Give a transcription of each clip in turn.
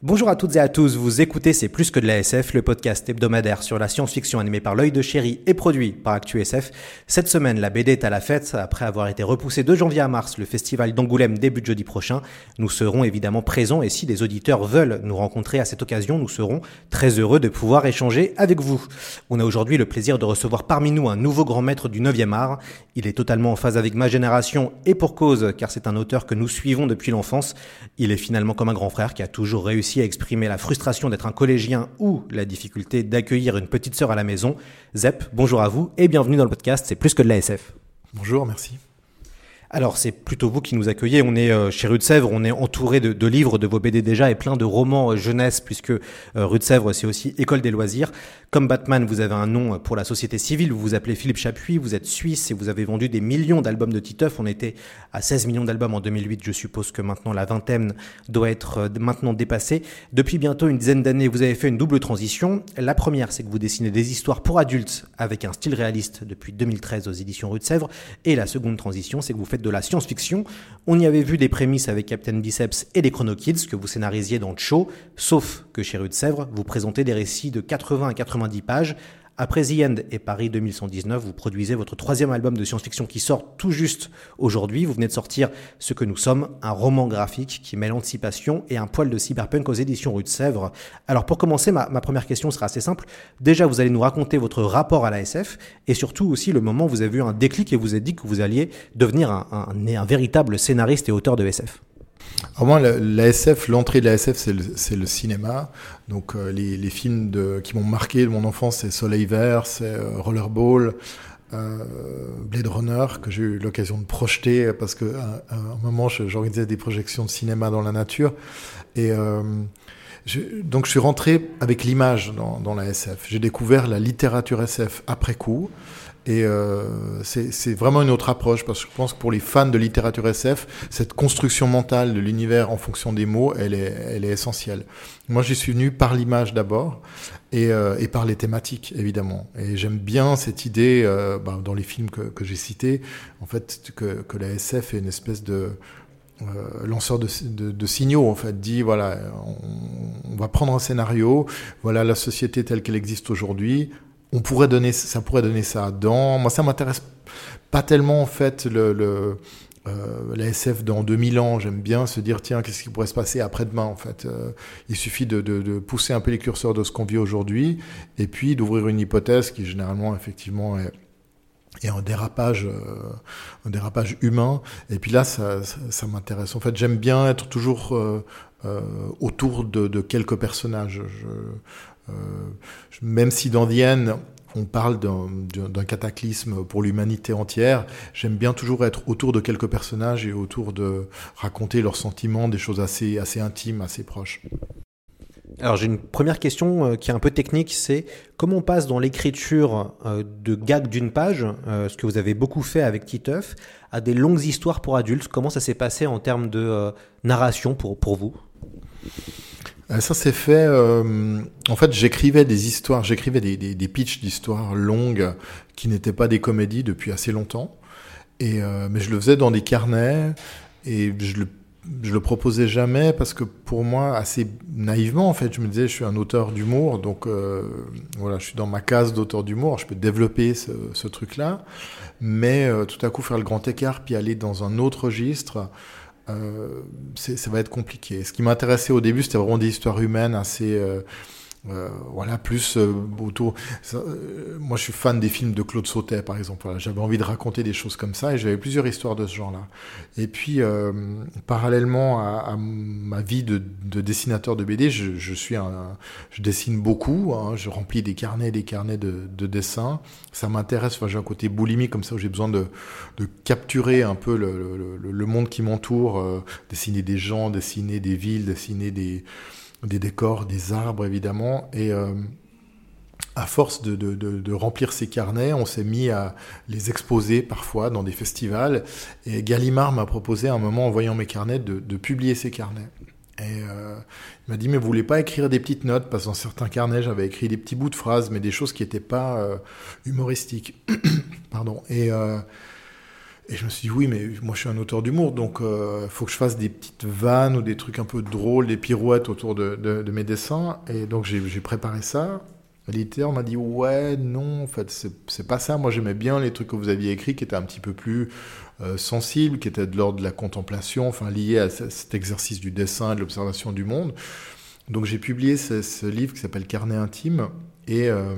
Bonjour à toutes et à tous, vous écoutez C'est plus que de la SF, le podcast hebdomadaire sur la science-fiction animé par l'œil de chéri et produit par ActuSF. Cette semaine, la BD est à la fête. Après avoir été repoussée de janvier à mars, le festival d'Angoulême débute jeudi prochain. Nous serons évidemment présents et si des auditeurs veulent nous rencontrer à cette occasion, nous serons très heureux de pouvoir échanger avec vous. On a aujourd'hui le plaisir de recevoir parmi nous un nouveau grand maître du 9e art. Il est totalement en phase avec ma génération et pour cause, car c'est un auteur que nous suivons depuis l'enfance. Il est finalement comme un grand frère qui a toujours réussi à exprimer la frustration d'être un collégien ou la difficulté d'accueillir une petite sœur à la maison. Zep, bonjour à vous et bienvenue dans le podcast C'est plus que de la SF. Bonjour, merci. Alors c'est plutôt vous qui nous accueillez. On est euh, chez Rue de Sèvres, on est entouré de, livres de vos BD déjà et plein de romans euh, jeunesse puisque euh, Rue de Sèvres c'est aussi école des loisirs. Comme Batman, vous avez un nom pour la société civile. Vous vous appelez Philippe Chapuis, vous êtes suisse et vous avez vendu des millions d'albums de Titeuf. On était à 16 millions d'albums en 2008. Je suppose que maintenant la vingtaine doit être maintenant dépassée. Depuis bientôt une dizaine d'années, vous avez fait une double transition. La première, c'est que vous dessinez des histoires pour adultes avec un style réaliste depuis 2013 aux éditions Rue de Sèvres. Et la seconde transition, c'est que vous faites de la science-fiction. On y avait vu des prémices avec Captain Biceps et les Chrono Kids que vous scénarisiez dans Show, sauf que chez Rue Sèvres, vous présentez des récits de 80 à 90 pages. Après The End et Paris 2119, vous produisez votre troisième album de science-fiction qui sort tout juste aujourd'hui. Vous venez de sortir Ce que nous sommes, un roman graphique qui mêle anticipation et un poil de cyberpunk aux éditions Rue de Sèvres. Alors pour commencer, ma, première question sera assez simple. Déjà, vous allez nous raconter votre rapport à la SF et surtout aussi le moment où vous avez eu un déclic et vous avez dit que vous alliez devenir un, véritable scénariste et auteur de SF. Alors moi, la, SF, l'entrée de la SF, c'est le, cinéma. Donc euh, les, les, films de, qui m'ont marqué de mon enfance, c'est Soleil Vert, c'est euh, Rollerball, euh, Blade Runner, que j'ai eu l'occasion de projeter parce que à, un moment, j'organisais des projections de cinéma dans la nature. Et euh, je, donc je suis rentré avec l'image dans, dans, la SF. J'ai découvert la littérature SF après coup. Et euh, c'est vraiment une autre approche parce que je pense que pour les fans de littérature SF, cette construction mentale de l'univers en fonction des mots, elle est, elle est essentielle. Moi, j'y suis venu par l'image d'abord et, euh, et, par les thématiques, évidemment. Et j'aime bien cette idée, euh, bah, dans les films que, j'ai cités, en fait, que, la SF est une espèce de lanceur de, signaux, en fait, dit voilà, on va prendre un scénario, voilà la société telle qu'elle existe aujourd'hui, on pourrait donner, ça pourrait donner ça dans. Moi, ça m'intéresse pas tellement en fait le, le euh, la SF dans 2000 ans. J'aime bien se dire tiens, qu'est-ce qui pourrait se passer après-demain en fait. Euh, il suffit de, de, de, pousser un peu les curseurs de ce qu'on vit aujourd'hui et puis d'ouvrir une hypothèse qui généralement effectivement est et un dérapage, euh, un dérapage humain. Et puis là, ça, ça, ça m'intéresse. En fait, j'aime bien être toujours euh, euh, autour de, de, quelques personnages. Je, même si dans Diane, on parle d'un cataclysme pour l'humanité entière, j'aime bien toujours être autour de quelques personnages et autour de raconter leurs sentiments, des choses assez, intimes, assez proches. Alors j'ai une première question euh, qui est un peu technique, c'est comment on passe dans l'écriture euh, de gags d'une page, euh, ce que vous avez beaucoup fait avec Titeuf, à des longues histoires pour adultes? Comment ça s'est passé en termes de euh, narration pour vous? Ça s'est fait. Euh, en fait, j'écrivais des histoires, j'écrivais des, des, des pitchs d'histoires longues qui n'étaient pas des comédies depuis assez longtemps. Et euh, mais je le faisais dans des carnets et je le je le proposais jamais parce que pour moi, assez naïvement, en fait, je me disais, je suis un auteur d'humour, donc euh, voilà, je suis dans ma case d'auteur d'humour, je peux développer ce, ce truc-là, mais euh, tout à coup faire le grand écart puis aller dans un autre registre, euh, ça va être compliqué. Ce qui m'intéressait au début, c'était vraiment des histoires humaines assez Euh, voilà, plus euh, autour. euh, moi, je suis fan des films de Claude Sautet, par exemple. Voilà, j'avais envie de raconter des choses comme ça et j'avais plusieurs histoires de ce genre-là. Et puis, euh, parallèlement à, ma vie de, de dessinateur de BD, je, suis un, je dessine beaucoup. hein, je remplis des carnets, des carnets de, de dessins. Ça m'intéresse. Enfin, j'ai un côté boulimique comme ça où j'ai besoin de, de capturer un peu le, le, le- le monde qui m'entoure, euh, dessiner des gens, dessiner des villes, dessiner des des décors, des arbres évidemment. Et euh, à force de, remplir ces carnets, on s'est mis à les exposer parfois dans des festivals. Et Gallimard m'a proposé à un moment, en voyant mes carnets, de, de publier ces carnets. Et euh, il m'a dit, mais vous voulez pas écrire des petites notes? Parce que dans certains carnets, j'avais écrit des petits bouts de phrases, mais des choses qui n'étaient pas euh, humoristiques. Pardon. Et... Et je me suis dit, oui, mais moi je suis un auteur d'humour, donc il euh, faut que je fasse des petites vannes ou des trucs un peu drôles, des pirouettes autour de, mes dessins. Et donc j'ai préparé ça. L'éditeur m'a dit, ouais, non, en fait, c'est pas ça. Moi j'aimais bien les trucs que vous aviez écrits qui étaient un petit peu plus euh, sensibles, qui étaient de l'ordre de la contemplation, enfin liés à ce- cet exercice du dessin de l'observation du monde. Donc j'ai publié ce, ce livre qui s'appelle Carnet intime. Et. euh,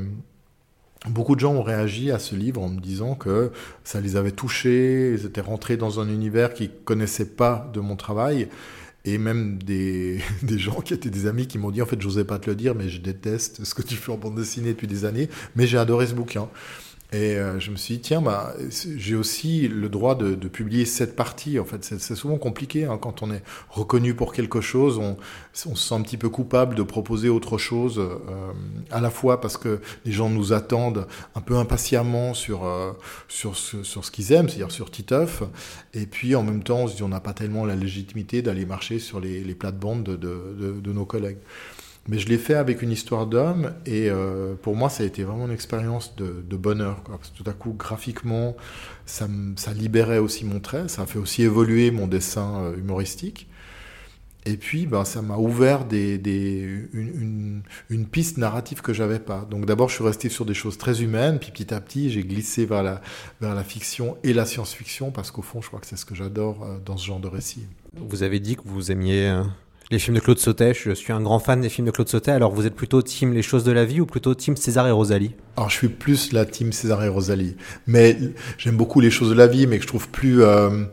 Beaucoup de gens ont réagi à ce livre en me disant que ça les avait touchés, ils étaient rentrés dans un univers qu'ils connaissaient pas de mon travail, et même des, des gens qui étaient des amis qui m'ont dit en fait j'osais pas te le dire, mais je déteste ce que tu fais en bande dessinée depuis des années, mais j'ai adoré ce bouquin. Et euh, je me suis dit, tiens, bah, j'ai aussi le droit de, de publier cette partie. En fait, c'est souvent compliqué hein, quand on est reconnu pour quelque chose. On, on se sent un petit peu coupable de proposer autre chose, euh, à la fois parce que les gens nous attendent un peu impatiemment sur, euh, sur, ce- sur ce qu'ils aiment, c'est-à-dire sur Titeuf. Et puis en même temps, on se dit, on n'a pas tellement la légitimité d'aller marcher sur les, les plates-bandes de, de, de, de nos collègues. Mais je l'ai fait avec une histoire d'homme et euh, pour moi ça a été vraiment une expérience de, bonheur. Parce que tout à coup, graphiquement, ça, libérait aussi mon trait, ça a fait aussi évoluer mon dessin euh, humoristique. Et puis, ben, ça m'a ouvert une, piste narrative que j'avais pas. Donc d'abord, je suis resté sur des choses très humaines, puis petit à petit, j'ai glissé vers la, fiction et la science-fiction, parce qu'au fond, je crois que c'est ce que j'adore euh, dans ce genre de récit. Vous avez dit que vous aimiez les films de Claude Sautet. Je suis un grand fan des films de Claude Sautet. Alors vous êtes plutôt team Les choses de la vie ou plutôt team César et Rosalie Alors, je suis plus la team César et Rosalie. Mais j'aime beaucoup les choses de la vie, mais que je trouve plus, euh,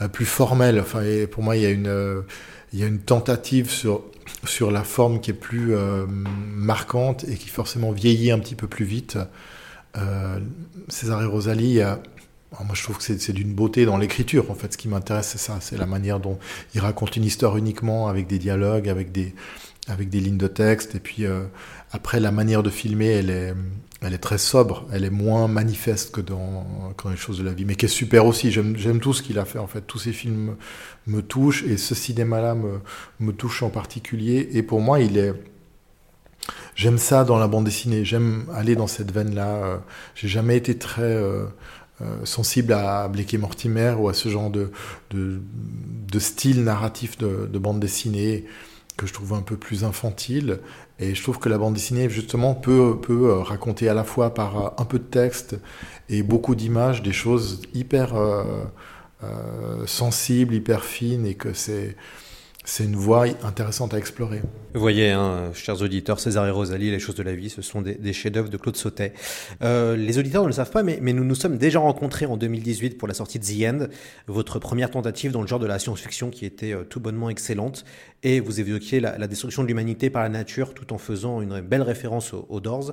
euh, plus formelles. Enfin, pour moi, il y a une, euh, il y a une tentative sur, sur la forme qui est plus euh, marquante et qui forcément vieillit un petit peu plus vite. César et Rosalie, il moi, je trouve que c'est d'une beauté dans l'écriture. En fait, ce qui m'intéresse, c'est ça, c'est la manière dont il raconte une histoire uniquement avec des dialogues, avec des, avec des lignes de texte. Et puis euh, après, la manière de filmer, elle est, elle est très sobre. Elle est moins manifeste que dans, que dans les choses de la vie, mais qui est super aussi. J'aime tout ce qu'il a fait. En fait, tous ces films me, me touchent et ce cinéma-là me, me touche en particulier. Et pour moi, il est J'aime ça dans la bande dessinée, j'aime aller dans cette veine-là. Euh, J'ai jamais été très euh, sensible à Blake et Mortimer ou à ce genre de, de, style narratif de, de bande dessinée que je trouve un peu plus infantile. Et je trouve que la bande dessinée, justement, peut, peut euh, raconter à la fois par euh, un peu de texte et beaucoup d'images des choses hyper euh, euh, sensibles, hyper fines, et que c'est c'est une voie intéressante à explorer. Vous voyez, hein, chers auditeurs, César et Rosalie, les choses de la vie, ce sont des, chefs-d'œuvre de Claude Sautet. Euh, les auditeurs ne le savent pas, mais, nous nous sommes déjà rencontrés en 2018 pour la sortie de The End, votre première tentative dans le genre de la science-fiction qui était euh, tout bonnement excellente. Et vous évoquiez la, la destruction de l'humanité par la nature tout en faisant une belle référence aux, aux Doors.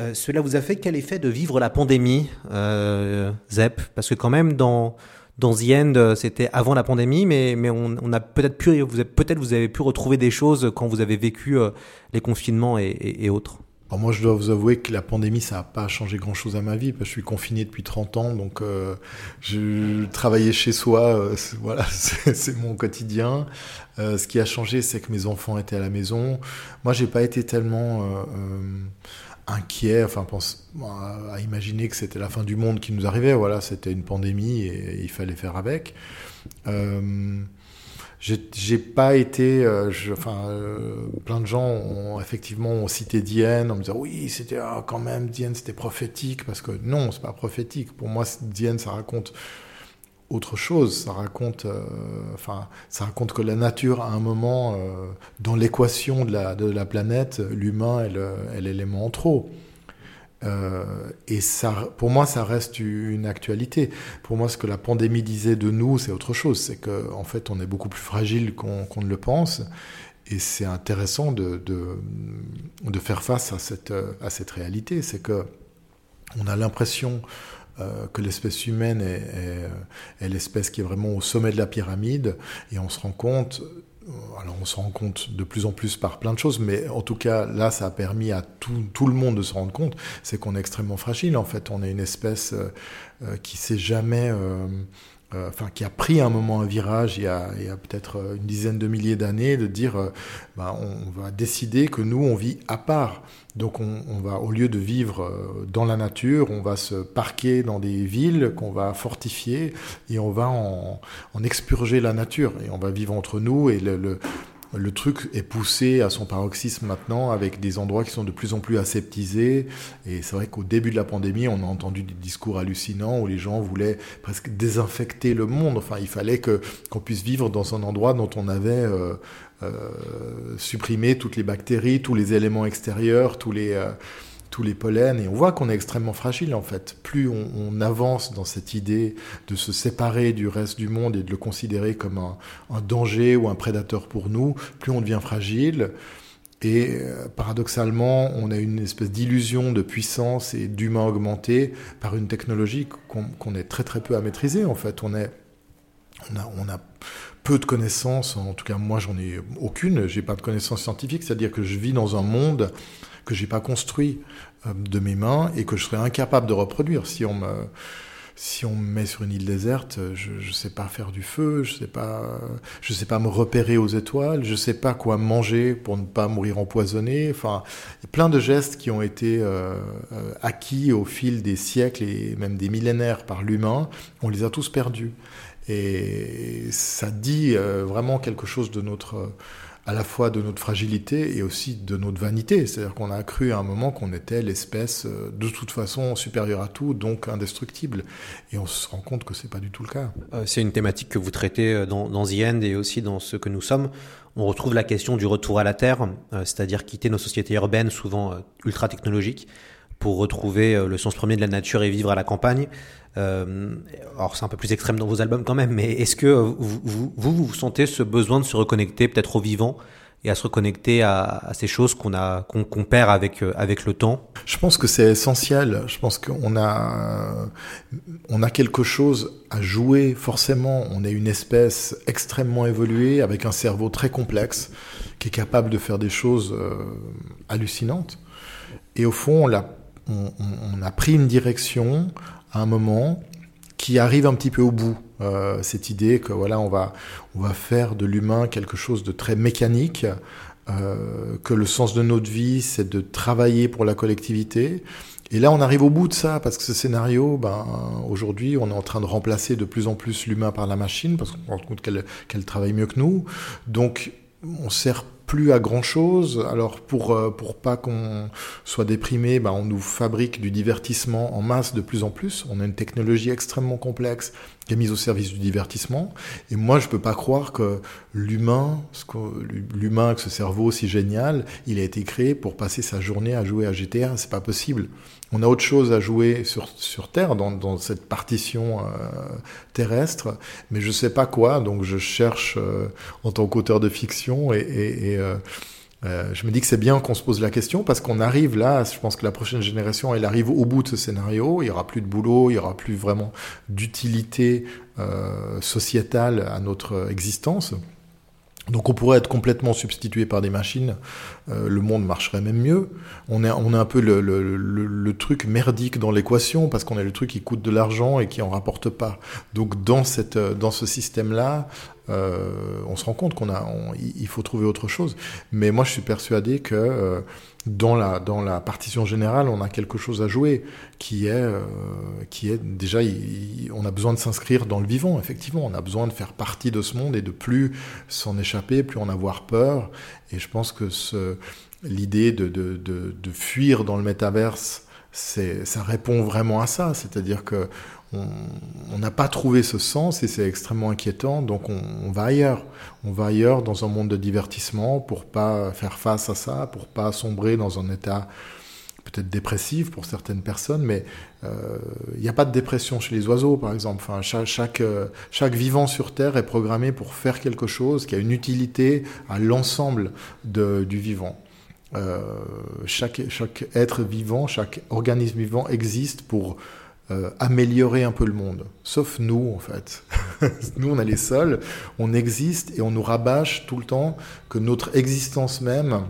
Euh, cela vous a fait quel effet de vivre la pandémie, euh, Zep? Parce que quand même, dans dans The End, euh, c'était avant la pandémie, mais, mais on, a peut-être pu, vous avez, peut-être vous avez pu retrouver des choses quand vous avez vécu euh, les confinements et, autres. Alors moi, je dois vous avouer que la pandémie, ça n'a pas changé grand-chose à ma vie, je suis confiné depuis 30 ans, donc euh, je travaillais chez soi, euh, c'est- voilà, c'est mon quotidien. Ce qui a changé, c'est que mes enfants étaient à la maison. Moi, j'ai pas été tellement euh, euh, inquiet, enfin, pense, à, à imaginer que c'était la fin du monde qui nous arrivait. Voilà, c'était une pandémie et, il fallait faire avec. Euh, j'ai pas été, euh, enfin, euh, plein de gens ont effectivement cité Diane en me disant oui, c'était ah, quand même Diane, c'était prophétique parce que non, c'est pas prophétique. Pour moi, Diane, ça raconte autre chose. Ça raconte, euh, ça raconte que la nature, à un moment, euh, dans l'équation de la, planète, l'humain est l'élément en trop. Euh, et ça, pour moi, ça reste une actualité. Pour moi, ce que la pandémie disait de nous, c'est autre chose. C'est que, en fait, on est beaucoup plus fragile qu'on ne le pense. Et c'est intéressant de faire face à cette, à cette réalité. C'est que on a l'impression euh, que l'espèce humaine est, l'espèce qui est vraiment au sommet de la pyramide, et on se rend compte, euh, alors on se rend compte de plus en plus par plein de choses, mais en tout cas là, ça a permis à tout, le monde de se rendre compte, c'est qu'on est extrêmement fragile. En fait, on est une espèce euh, euh, qui s'est jamais enfin qui a pris un moment un virage il y a, peut-être euh, une dizaine de milliers d'années, de dire euh, bah, on, va décider que nous on vit à part. Donc on, va au lieu de vivre euh, dans la nature, on va se parquer dans des villes qu'on va fortifier et on va en, expurger la nature et on va vivre entre nous et le le truc est poussé à son paroxysme maintenant avec des endroits qui sont de plus en plus aseptisés. Et c'est vrai qu'au début de la pandémie, on a entendu des discours hallucinants où les gens voulaient presque désinfecter le monde. Enfin, il fallait que qu'on puisse vivre dans un endroit dont on avait euh, euh, supprimé toutes les bactéries, tous les éléments extérieurs, tous les euh, tous les pollens, et on voit qu'on est extrêmement fragile en fait. Plus on, avance dans cette idée de se séparer du reste du monde et de le considérer comme un, danger ou un prédateur pour nous, plus on devient fragile. Et euh, paradoxalement, on a une espèce d'illusion de puissance et d'humain augmenté par une technologie qu'on qu est très très peu à maîtriser. En fait, on a, on a peu de connaissances. En tout cas, moi, j'en ai aucune. J'ai pas de connaissances scientifiques. C'est-à-dire que je vis dans un monde que j'ai pas construit euh, de mes mains et que je serais incapable de reproduire si on me si on me met sur une île déserte, je ne sais pas faire du feu, je sais pas, je sais pas me repérer aux étoiles, je sais pas quoi manger pour ne pas mourir empoisonné. Enfin, plein de gestes qui ont été euh, acquis au fil des siècles et même des millénaires par l'humain. On les a tous perdus. Et ça dit euh, vraiment quelque chose de notre à la fois de notre fragilité et aussi de notre vanité. C'est-à-dire qu'on a cru à un moment qu'on était l'espèce de toute façon supérieure à tout, donc indestructible. Et on se rend compte que c'est pas du tout le cas. Euh, c'est une thématique que vous traitez dans, dans The End et aussi dans ce que nous sommes. On retrouve la question du retour à la Terre, euh, c'est-à-dire quitter nos sociétés urbaines souvent euh, ultra technologiques pour retrouver euh, le sens premier de la nature et vivre à la campagne. Euh, alors c'est un peu plus extrême dans vos albums quand même, mais est-ce que vous vous, sentez ce besoin de se reconnecter peut-être au vivant et à se reconnecter à, ces choses qu'on a qu'on qu perd avec euh, avec le temps? Je pense que c'est essentiel. Je pense qu'on a on a quelque chose à jouer forcément. On est une espèce extrêmement évoluée avec un cerveau très complexe qui est capable de faire des choses euh, hallucinantes. Et au fond, on a, on, a pris une direction à un moment qui arrive un petit peu au bout. Euh, cette idée que voilà, on va, on va faire de l'humain quelque chose de très mécanique, euh, que le sens de notre vie, c'est de travailler pour la collectivité. Et là, on arrive au bout de ça, parce que ce scénario, ben, aujourd'hui, on est en train de remplacer de plus en plus l'humain par la machine, parce qu'on se rend compte qu'elle qu travaille mieux que nous. Donc, on sert plus à grand chose. Alors pour pour pas qu'on soit déprimé, bah on nous fabrique du divertissement en masse de plus en plus. On a une technologie extrêmement complexe qui est mise au service du divertissement. Et moi, je peux pas croire que l'humain, l'humain avec ce cerveau si génial, il a été créé pour passer sa journée à jouer à GTA. C'est pas possible. On a autre chose à jouer sur, sur Terre, dans, dans cette partition euh, terrestre, mais je sais pas quoi, donc je cherche euh, en tant qu'auteur de fiction et, et, et euh, euh, je me dis que c'est bien qu'on se pose la question parce qu'on arrive là, je pense que la prochaine génération, elle arrive au bout de ce scénario, il y aura plus de boulot, il y aura plus vraiment d'utilité euh, sociétale à notre existence. Donc on pourrait être complètement substitué par des machines, euh, le monde marcherait même mieux. On est, on est un peu le, le, le, le truc merdique dans l'équation parce qu'on est le truc qui coûte de l'argent et qui en rapporte pas. Donc dans, cette, dans ce système-là, euh, on se rend compte qu'on a, il faut trouver autre chose. Mais moi je suis persuadé que euh, dans la dans la partition générale, on a quelque chose à jouer qui est euh, qui est déjà on a besoin de s'inscrire dans le vivant effectivement, on a besoin de faire partie de ce monde et de plus s'en échapper, plus en avoir peur. Et je pense que l'idée de, de, de, de fuir dans le métaverse ça répond vraiment à ça, c'est-à-dire que on n'a pas trouvé ce sens et c'est extrêmement inquiétant. Donc on, va ailleurs. On va ailleurs dans un monde de divertissement pour pas faire face à ça, pour pas sombrer dans un état peut-être dépressif pour certaines personnes, mais il euh, n'y a pas de dépression chez les oiseaux, par exemple. Euh, chaque, vivant sur Terre est programmé pour faire quelque chose qui a une utilité à l'ensemble du vivant. Euh, chaque être vivant, chaque organisme vivant existe pour euh, améliorer un peu le monde. Sauf nous, en fait. nous, on est les seuls, on existe et on nous rabâche tout le temps que notre existence même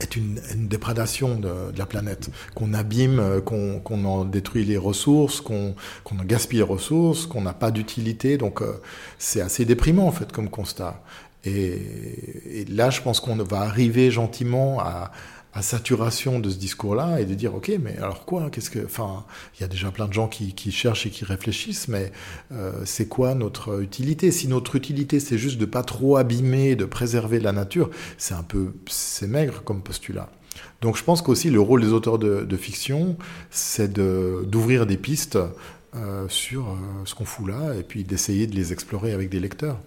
est une, une déprédation de, la planète, qu'on abîme, euh, qu'on qu en détruit les ressources, qu'on qu en gaspille les ressources, qu'on n'a pas d'utilité. Donc euh, c'est assez déprimant en fait comme constat. Et là, je pense qu'on va arriver gentiment à, à saturation de ce discours-là et de dire ok mais alors quoi qu'est-ce que enfin il y a déjà plein de gens qui, qui cherchent et qui réfléchissent mais euh, c'est quoi notre utilité? Si notre utilité c'est juste de pas trop abîmer de préserver la nature c'est un peu c'est maigre comme postulat. Donc je pense qu'aussi le rôle des auteurs de, fiction c'est d'ouvrir des pistes euh, sur euh, ce qu'on fout là et puis d'essayer de les explorer avec des lecteurs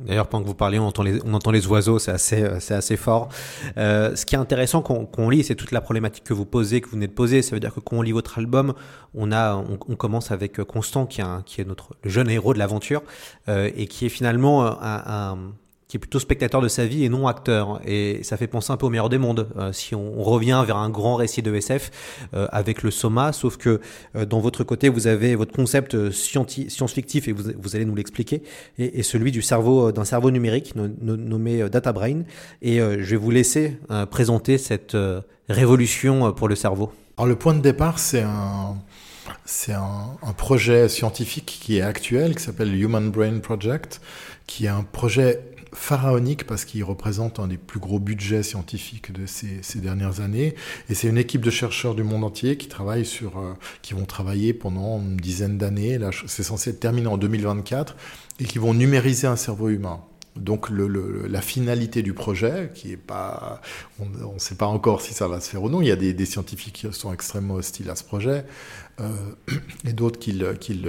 D'ailleurs, pendant que vous parlez, on entend les, on entend les oiseaux, c'est assez, c'est assez fort. Euh, ce qui est intéressant qu'on lit, c'est toute la problématique que vous posez, que vous venez de poser. Ça veut dire que quand on lit votre album, on a, on, commence avec Constant, qui est, qui est notre jeune héros de l'aventure, euh, et qui est finalement un qui est plutôt spectateur de sa vie et non acteur. Et ça fait penser un peu au meilleur des mondes. Euh, si on, revient vers un grand récit de SF euh, avec le Soma, sauf que euh, dans votre côté, vous avez votre concept science-fictif et vous, vous, allez nous l'expliquer, et, celui du cerveau d'un cerveau numérique no, no, nommé Data Brain. Et je vais vous laisser présenter cette révolution pour le cerveau. Alors le point de départ, c'est un c'est un, un, projet scientifique qui est actuel, qui s'appelle Human Brain Project, qui est un projet pharaonique parce qu'il représente un des plus gros budgets scientifiques de ces, dernières années. Et c'est une équipe de chercheurs du monde entier qui travaillent sur, euh, qui vont travailler pendant une dizaine d'années. C'est censé être terminé en 2024 et qui vont numériser un cerveau humain. Donc la finalité du projet, qui est pas, on ne sait pas encore si ça va se faire ou non. Il y a des, scientifiques qui sont extrêmement hostiles à ce projet euh, et d'autres qui, qui,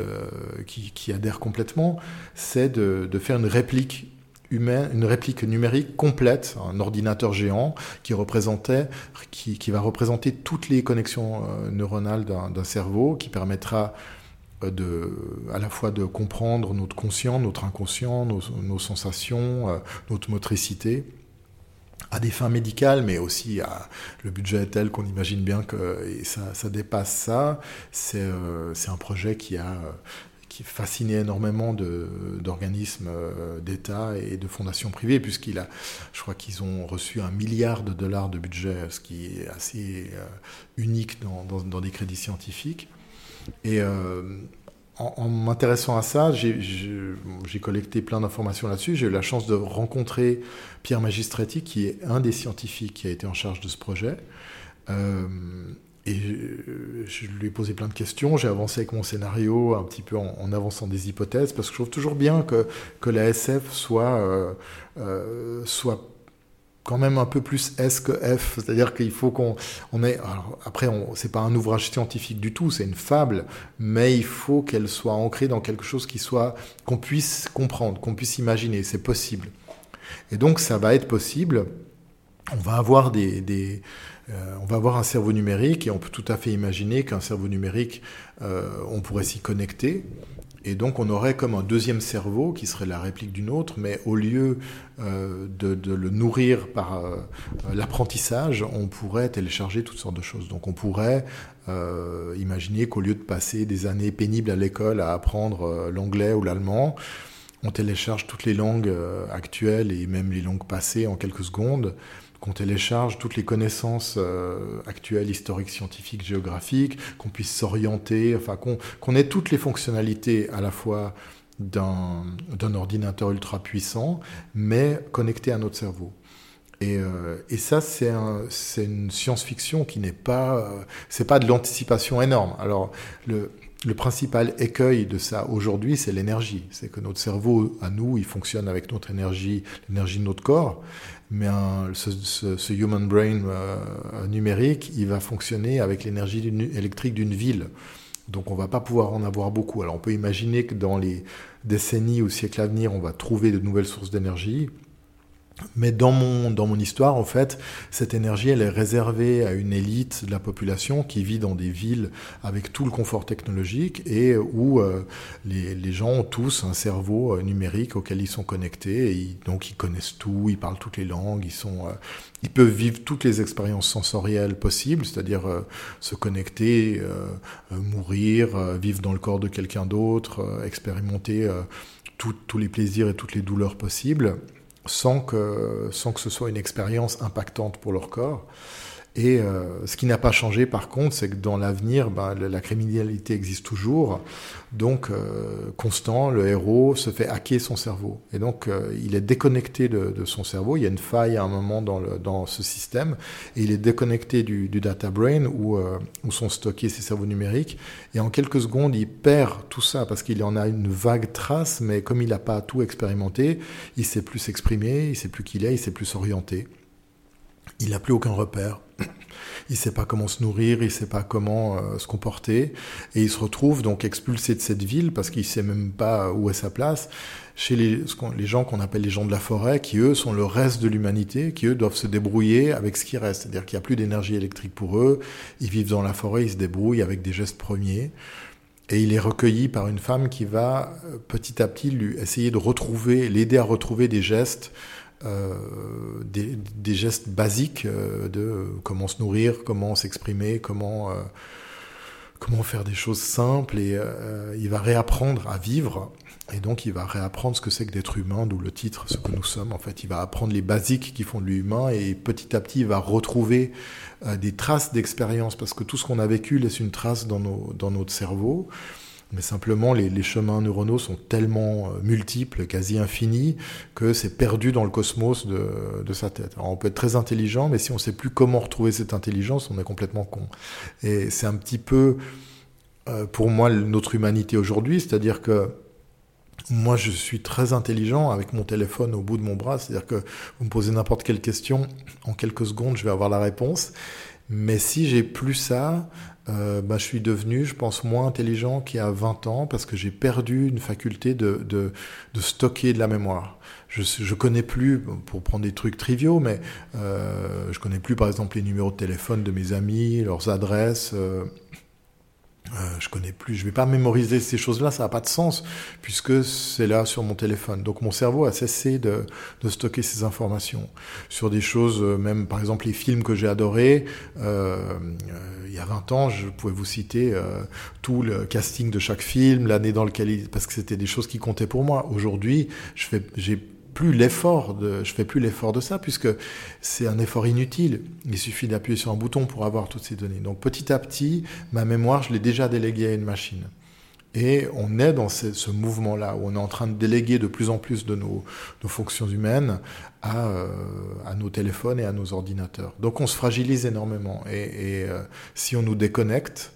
qui, qui, adhèrent complètement. C'est de, faire une réplique une réplique numérique complète, un ordinateur géant qui représentait, qui, va représenter toutes les connexions euh, neuronales d'un cerveau, qui permettra euh, à la fois de comprendre notre conscient, notre inconscient, nos, sensations, euh, notre motricité à des fins médicales, mais aussi le budget est tel qu'on imagine bien que ça, dépasse ça. C'est un projet qui a qui fascinait énormément d'organismes euh, d'État et de fondations privées, puisqu'il a, je crois qu'ils ont reçu un milliard de dollars de budget, ce qui est assez euh, unique dans, dans, des crédits scientifiques. Et euh, en, m'intéressant à ça, j'ai collecté plein d'informations là-dessus. J'ai eu la chance de rencontrer Pierre Magistretti, qui est un des scientifiques qui a été en charge de ce projet. Et je lui ai posé plein de questions, j'ai avancé avec mon scénario un petit peu en, avançant des hypothèses, parce que je trouve toujours bien que, que la SF soit, euh, euh, soit quand même un peu plus S que F, c'est-à-dire qu'il faut qu'on on ait... Alors après, c'est pas un ouvrage scientifique du tout, c'est une fable, mais il faut qu'elle soit ancrée dans quelque chose qui soit... qu'on puisse comprendre, qu'on puisse imaginer, c'est possible. Et donc ça va être possible, on va avoir des... des euh, on va avoir un cerveau numérique et on peut tout à fait imaginer qu'un cerveau numérique, euh, on pourrait s'y connecter. Et donc on aurait comme un deuxième cerveau qui serait la réplique d'une autre, mais au lieu euh, de, le nourrir par l'apprentissage, on pourrait télécharger toutes sortes de choses. Donc on pourrait imaginer qu'au lieu de passer des années pénibles à l'école à apprendre l'anglais ou l'allemand, on télécharge toutes les langues actuelles et même les langues passées en quelques secondes qu'on télécharge toutes les connaissances euh, actuelles, historiques, scientifiques, géographiques, qu'on puisse s'orienter, enfin qu'on qu ait toutes les fonctionnalités à la fois d'un ordinateur ultra puissant, mais connecté à notre cerveau. Et, euh, et ça, c'est un, une science-fiction qui n'est pas, euh, c'est pas de l'anticipation énorme. Alors, le, le principal écueil de ça aujourd'hui, c'est l'énergie. C'est que notre cerveau, à nous, il fonctionne avec notre énergie, l'énergie de notre corps mais ce, human brain euh, numérique, il va fonctionner avec l'énergie électrique d'une ville. Donc on va pas pouvoir en avoir beaucoup. Alors on peut imaginer que dans les décennies ou siècles à venir, on va trouver de nouvelles sources d'énergie. Mais dans mon, dans mon histoire, en fait, cette énergie, elle est réservée à une élite de la population qui vit dans des villes avec tout le confort technologique et où euh, les, les, gens ont tous un cerveau euh, numérique auquel ils sont connectés. Et donc, ils connaissent tout, ils parlent toutes les langues, ils, sont, euh, ils peuvent vivre toutes les expériences sensorielles possibles, c'est-à-dire euh, se connecter, euh, mourir, vivre dans le corps de quelqu'un d'autre, expérimenter tous les plaisirs et toutes les douleurs possibles sans que, sans que ce soit une expérience impactante pour leur corps. Et euh, ce qui n'a pas changé par contre, c'est que dans l'avenir, ben, la criminalité existe toujours. Donc, euh, Constant, le héros, se fait hacker son cerveau. Et donc, euh, il est déconnecté de, son cerveau. Il y a une faille à un moment dans, ce système. Et il est déconnecté du, du data brain où, où sont stockés ses cerveaux numériques. Et en quelques secondes, il perd tout ça parce qu'il en a une vague trace. Mais comme il n'a pas tout expérimenté, il sait plus s'exprimer, il sait plus qui il est, il sait plus s'orienter. Il n'a plus aucun repère. Il sait pas comment se nourrir, il sait pas comment euh, se comporter, et il se retrouve donc expulsé de cette ville parce qu'il sait même pas où est sa place chez les, les gens qu'on appelle les gens de la forêt, qui eux sont le reste de l'humanité, qui eux doivent se débrouiller avec ce qui reste, c'est-à-dire qu'il n'y a plus d'énergie électrique pour eux, ils vivent dans la forêt, ils se débrouillent avec des gestes premiers. Et il est recueilli par une femme qui va euh, petit à petit lui essayer de retrouver, l'aider à retrouver des gestes des, des, gestes basiques euh, de comment se nourrir, comment s'exprimer, comment, euh, comment faire des choses simples. Et euh, il va réapprendre à vivre. Et donc, il va réapprendre ce que c'est que d'être humain, d'où le titre, ce que nous sommes. En fait, il va apprendre les basiques qui font de lui humain. Et petit à petit, il va retrouver euh, des traces d'expérience. Parce que tout ce qu'on a vécu laisse une trace dans, nos, dans notre cerveau. Mais simplement, les, chemins neuronaux sont tellement euh, multiples, quasi infinis, que c'est perdu dans le cosmos de, de sa tête. Alors, on peut être très intelligent, mais si on ne sait plus comment retrouver cette intelligence, on est complètement con. Et c'est un petit peu, euh, pour moi, notre humanité aujourd'hui, c'est-à-dire que moi, je suis très intelligent avec mon téléphone au bout de mon bras, c'est-à-dire que vous me posez n'importe quelle question, en quelques secondes, je vais avoir la réponse. Mais si j'ai plus ça, euh, bah, je suis devenu, je pense, moins intelligent qu'il y a 20 ans parce que j'ai perdu une faculté de, de, de, stocker de la mémoire. Je, je connais plus, pour prendre des trucs triviaux, mais euh, je connais plus, par exemple, les numéros de téléphone de mes amis, leurs adresses. Euh, euh, je connais plus, je vais pas mémoriser ces choses-là, ça n'a pas de sens puisque c'est là sur mon téléphone. Donc mon cerveau a cessé de, de stocker ces informations sur des choses, euh, même par exemple les films que j'ai adorés. Euh, euh, il y a 20 ans, je pouvais vous citer euh, tout le casting de chaque film, l'année dans lequel il, parce que c'était des choses qui comptaient pour moi. Aujourd'hui, je fais, j'ai plus l'effort de, je fais plus l'effort de ça puisque c'est un effort inutile. Il suffit d'appuyer sur un bouton pour avoir toutes ces données. Donc petit à petit, ma mémoire, je l'ai déjà déléguée à une machine. Et on est dans ce, mouvement-là où on est en train de déléguer de plus en plus de nos, fonctions humaines à, euh, à, nos téléphones et à nos ordinateurs. Donc on se fragilise énormément. Et, et euh, si on nous déconnecte,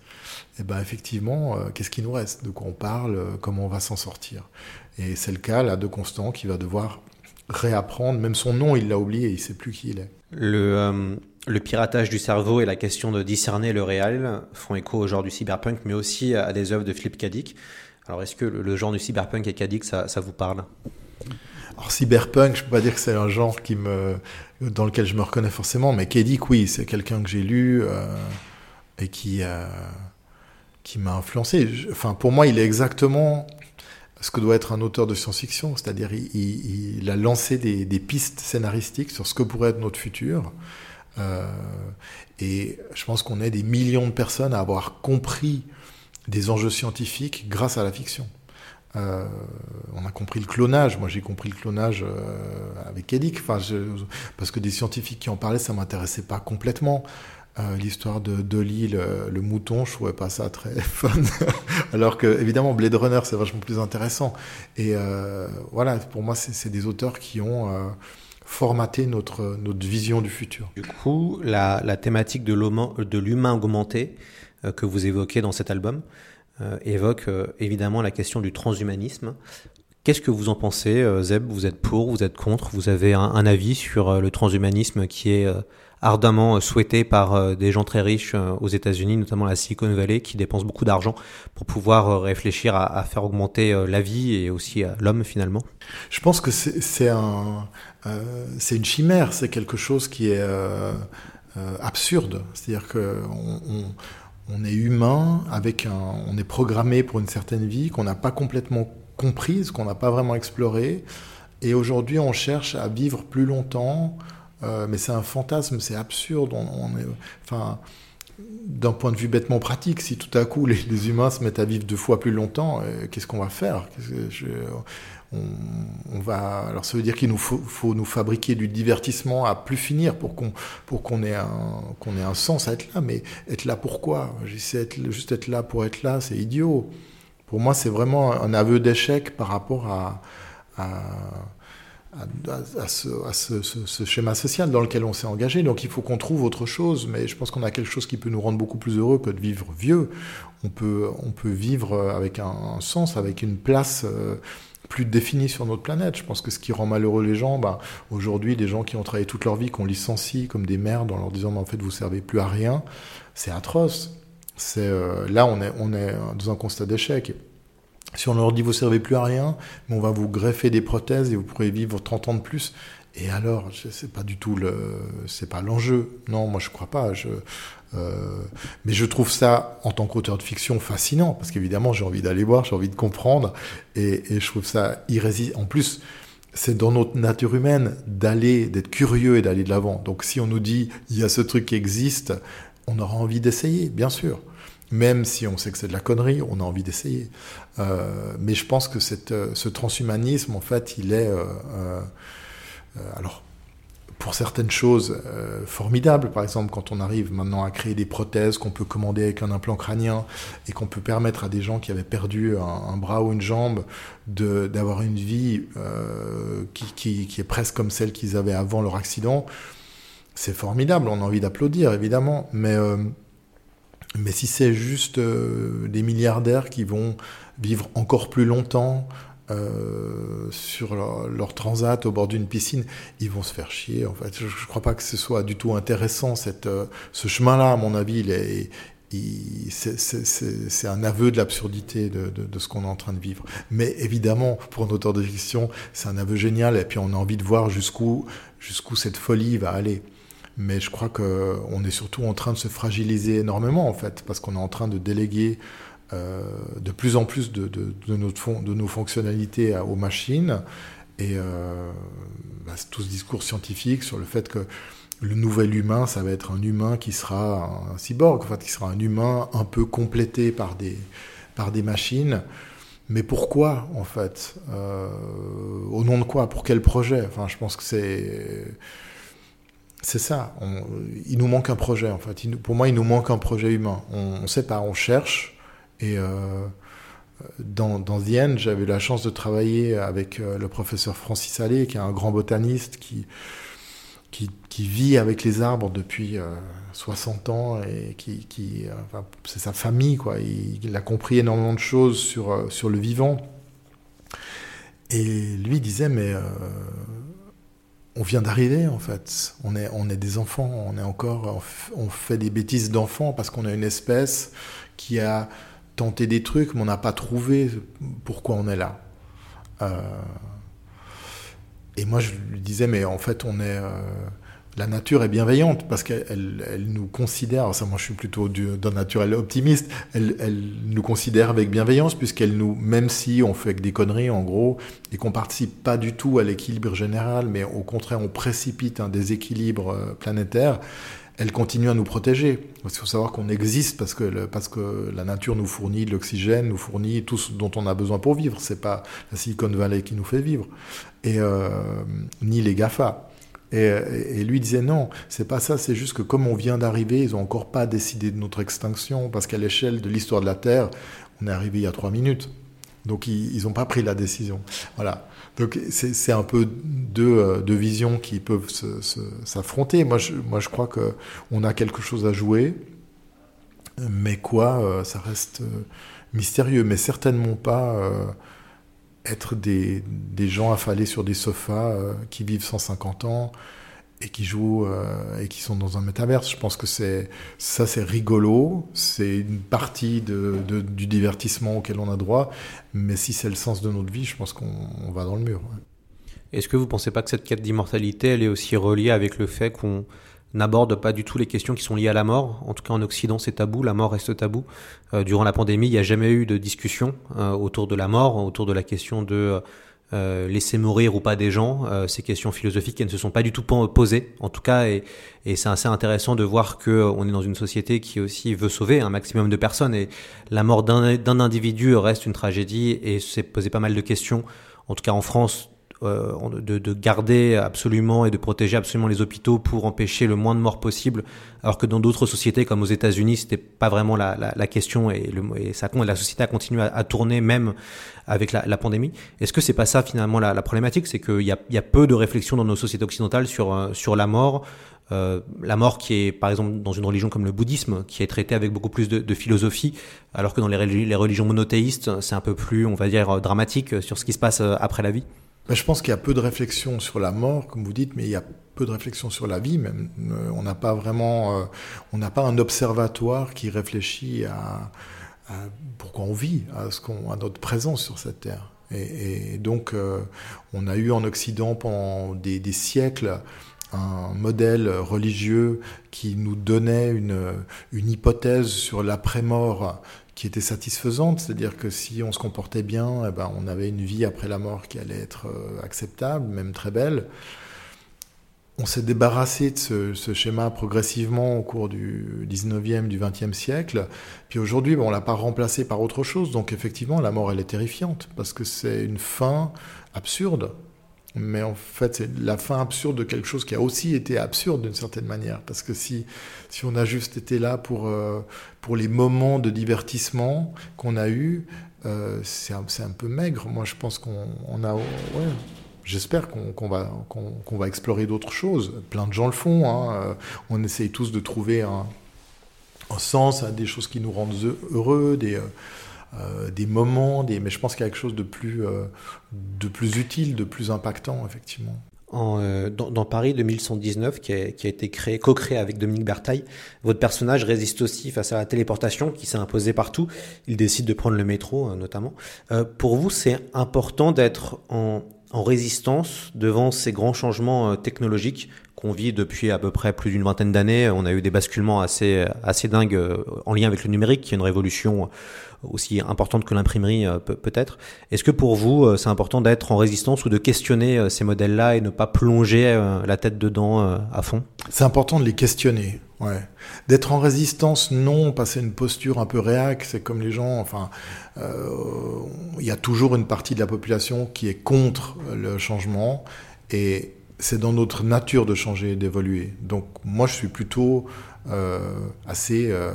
eh ben effectivement, euh, qu'est-ce qui nous reste? De quoi on parle? Comment on va s'en sortir? Et c'est le cas là de Constant qui va devoir réapprendre. Même son nom, il l'a oublié, il sait plus qui il est. Le, euh, le piratage du cerveau et la question de discerner le réel font écho au genre du cyberpunk, mais aussi à des œuvres de Philip K. Dick. Alors, est-ce que le, le, genre du cyberpunk et K. Dick, ça, ça vous parle? Alors cyberpunk, je peux pas dire que c'est un genre qui me dans lequel je me reconnais forcément, mais K. Dick, oui, c'est quelqu'un que j'ai lu euh, et qui euh, qui m'a influencé. Je, enfin, pour moi, il est exactement ce que doit être un auteur de science-fiction, c'est-à-dire il, a lancé des, pistes scénaristiques sur ce que pourrait être notre futur. Euh, et je pense qu'on est des millions de personnes à avoir compris des enjeux scientifiques grâce à la fiction. Euh, on a compris le clonage. Moi, j'ai compris le clonage euh, avec Edic, parce que des scientifiques qui en parlaient, ça m'intéressait pas complètement. Euh, l'histoire de Dolly, le, le, mouton, je trouvais pas ça très fun. Alors que, évidemment, Blade Runner, c'est vachement plus intéressant. Et euh, voilà, pour moi, c'est des auteurs qui ont euh, formaté notre, notre vision du futur. Du coup, la, la thématique de l'humain augmenté euh, que vous évoquez dans cet album euh, évoque évidemment la question du transhumanisme. Qu'est-ce que vous en pensez, Zeb? Vous êtes pour, vous êtes contre? Vous avez un, un avis sur le transhumanisme qui est ardemment souhaité par des gens très riches aux États-Unis, notamment la Silicon Valley, qui dépensent beaucoup d'argent pour pouvoir réfléchir à, faire augmenter la vie et aussi l'homme finalement Je pense que c'est un, c'est une chimère, c'est quelque chose qui est absurde. C'est-à-dire que on, on est humain, avec un, on est programmé pour une certaine vie qu'on n'a pas complètement comprise, qu'on n'a pas vraiment explorée. Et aujourd'hui, on cherche à vivre plus longtemps, euh, mais c'est un fantasme, c'est absurde. On, enfin, d'un point de vue bêtement pratique, si tout à coup les, humains se mettent à vivre deux fois plus longtemps, euh, qu'est-ce qu'on va faire? On, va, alors ça veut dire qu'il nous faut, nous fabriquer du divertissement à plus finir pour qu'on pour qu'on ait un qu'on ait un sens à être là. Mais être là pourquoi? Être, juste être là pour être là, c'est idiot. Pour moi, c'est vraiment un aveu d'échec par rapport à, à, ce, schéma social dans lequel on s'est engagé. Donc il faut qu'on trouve autre chose, mais je pense qu'on a quelque chose qui peut nous rendre beaucoup plus heureux que de vivre vieux. On peut, vivre avec un, sens, avec une place. Euh, plus définie sur notre planète. Je pense que ce qui rend malheureux les gens, bah, aujourd'hui, des gens qui ont travaillé toute leur vie, qu'on licencie comme des merdes en leur disant, mais en fait, vous servez plus à rien, c'est atroce. Euh, là, on est dans un constat d'échec. Si on leur dit, vous servez plus à rien, mais on va vous greffer des prothèses et vous pourrez vivre 30 ans de plus. Et alors, c'est pas du tout le, c'est pas l'enjeu. Non, moi je crois pas. Je, euh, mais je trouve ça, en tant qu'auteur de fiction, fascinant, parce qu'évidemment, j'ai envie d'aller voir, j'ai envie de comprendre, et, je trouve ça irrésistible. En plus, c'est dans notre nature humaine d'aller, d'être curieux et d'aller de l'avant. Donc si on nous dit, il y a ce truc qui existe, on aura envie d'essayer, bien sûr. Même si on sait que c'est de la connerie, on a envie d'essayer. Euh, mais je pense que cette, ce transhumanisme, en fait, il est... Euh, alors, pour certaines choses euh, formidables. Par exemple, quand on arrive maintenant à créer des prothèses qu'on peut commander avec un implant crânien et qu'on peut permettre à des gens qui avaient perdu un, bras ou une jambe d'avoir une vie euh, qui, est presque comme celle qu'ils avaient avant leur accident, c'est formidable. On a envie d'applaudir, évidemment. Mais, euh, mais si c'est juste des milliardaires qui vont vivre encore plus longtemps, euh, sur leur, transat au bord d'une piscine, ils vont se faire chier. En fait, je, ne crois pas que ce soit du tout intéressant. Cette, euh, ce chemin-là, à mon avis, il est, c'est un aveu de l'absurdité de, de, de, ce qu'on est en train de vivre. Mais évidemment, pour un auteur de fiction, c'est un aveu génial. Et puis, on a envie de voir jusqu'où jusqu'où cette folie va aller. Mais je crois que on est surtout en train de se fragiliser énormément, en fait, parce qu'on est en train de déléguer euh, de plus en plus de, de, de, notre de nos fonctionnalités aux machines et euh, bah, tout ce discours scientifique sur le fait que le nouvel humain, ça va être un humain qui sera un cyborg, en fait, qui sera un humain un peu complété par des, par des machines. Mais pourquoi, en fait euh, Au nom de quoi Pour quel projet? Enfin, je pense que c'est c'est ça. il nous manque un projet, en fait. pour moi, il nous manque un projet humain. On ne sait pas, on cherche. Et euh, dans, dans The End, j'avais eu la chance de travailler avec euh, le professeur Francis Allais, qui est un grand botaniste qui, qui, vit avec les arbres depuis 60 euh, ans et qui, c'est sa famille, quoi. Il, il, a compris énormément de choses sur, sur le vivant. Et lui disait, mais on vient d'arriver en fait. On est, des enfants, on est encore, on fait des bêtises d'enfants parce qu'on a une espèce qui a tenté des trucs, mais on n'a pas trouvé pourquoi on est là. Euh, et moi, je lui disais, mais en fait, on est. Euh, la nature est bienveillante parce qu'elle elle nous considère, ça moi je suis plutôt d'un naturel optimiste, elle, elle, nous considère avec bienveillance puisqu'elle nous, même si on fait des conneries en gros et qu'on participe pas du tout à l'équilibre général, mais au contraire on précipite un déséquilibre euh, planétaire, elle continue à nous protéger. Il faut savoir qu'on existe parce que, parce que la nature nous fournit de l'oxygène, nous fournit tout ce dont on a besoin pour vivre. C'est pas la Silicon Valley qui nous fait vivre, et euh, ni les Gafa. Et, lui disait non, c'est pas ça, c'est juste que comme on vient d'arriver, ils ont encore pas décidé de notre extinction parce qu'à l'échelle de l'histoire de la Terre, on est arrivé il y a trois minutes. Donc ils n'ont pas pris la décision. Voilà. Donc c'est un peu deux, euh, deux, visions qui peuvent s'affronter. Moi je, moi je crois qu'on a quelque chose à jouer, mais quoi, euh, ça reste euh, mystérieux, mais certainement pas être des, des, gens affalés sur des sofas qui vivent 150 ans et qui jouent euh, et qui sont dans un métaverse. Je pense que c'est ça, c'est rigolo. C'est une partie de, du divertissement auquel on a droit. Mais si c'est le sens de notre vie, je pense qu'on va dans le mur. Est-ce que vous pensez pas que cette quête d'immortalité, elle est aussi reliée avec le fait qu'on n'aborde pas du tout les questions qui sont liées à la mort. En tout cas, en Occident, c'est tabou. La mort reste tabou. Euh, durant la pandémie, il n'y a jamais eu de discussion euh, autour de la mort, autour de la question de euh, laisser mourir ou pas des gens. Ces questions philosophiques, ne se sont pas du tout posées, en tout cas, et, et c'est assez intéressant de voir que on est dans une société qui aussi veut sauver un maximum de personnes. Et la mort d'un individu reste une tragédie, et c'est posé pas mal de questions. En tout cas, en France, euh, de, de, garder absolument et de protéger absolument les hôpitaux pour empêcher le moins de morts possible, alors que dans d'autres sociétés comme aux États-Unis, c'était pas vraiment la, question et, la société a continué à, tourner même avec la, pandémie. Est-ce que c'est pas ça finalement la, problématique, c'est qu'il y a, peu de réflexion dans nos sociétés occidentales sur euh, la mort, euh, la mort qui est, par exemple, dans une religion comme le bouddhisme, qui est traitée avec beaucoup plus de, philosophie, alors que dans les religions monothéistes, c'est un peu plus, on va dire, dramatique sur ce qui se passe après la vie je pense qu'il y a peu de réflexion sur la mort, comme vous dites, mais il y a peu de réflexion sur la vie. Même, euh, on n'a pas vraiment, euh, on n'a pas un observatoire qui réfléchit à, pourquoi on vit, à notre présence sur cette terre. Et, donc, euh, on a eu en Occident pendant des, siècles un modèle religieux qui nous donnait une hypothèse sur l'après-mort qui était satisfaisante, c'est-à-dire que si on se comportait bien, eh ben, on avait une vie après la mort qui allait être euh, acceptable, même très belle. On s'est débarrassé de ce, schéma progressivement au cours du 19e, du 20e siècle. Puis aujourd'hui, bon, on l'a pas remplacé par autre chose. Donc effectivement, la mort, elle est terrifiante parce que c'est une fin absurde mais en fait c'est la fin absurde de quelque chose qui a aussi été absurde d'une certaine manière parce que si si on a juste été là pour euh, pour les moments de divertissement qu'on a eu euh, c'est un, peu maigre moi je pense qu'on on a J'espère qu'on qu va, qu va explorer d'autres choses. Plein de gens le font. Hein. Euh, on essaye tous de trouver un, un, sens à des choses qui nous rendent heureux, euh, euh, des moments, mais je pense qu'il y a quelque chose de plus, euh, de plus utile, de plus impactant, effectivement. En, euh, dans, Paris 2119, qui a, qui a été créé, co-créé avec Dominique Bertaille, votre personnage résiste aussi face à la téléportation qui s'est imposée partout. Il décide de prendre le métro, notamment. Pour vous, c'est important d'être en, résistance devant ces grands changements technologiques qu'on vit depuis à peu près plus d'une vingtaine d'années. On a eu des basculements assez, assez dingues en lien avec le numérique, qui est une révolution aussi importante que l'imprimerie peut-être. Est-ce que pour vous, c'est important d'être en résistance ou de questionner ces modèles-là et ne pas plonger la tête dedans à fond? C'est important de les questionner. Ouais. D'être en résistance, non, passer une posture un peu réac, c'est comme les gens, enfin, il euh, y a toujours une partie de la population qui est contre le changement et c'est dans notre nature de changer d'évoluer. Donc moi, je suis plutôt euh, assez, euh,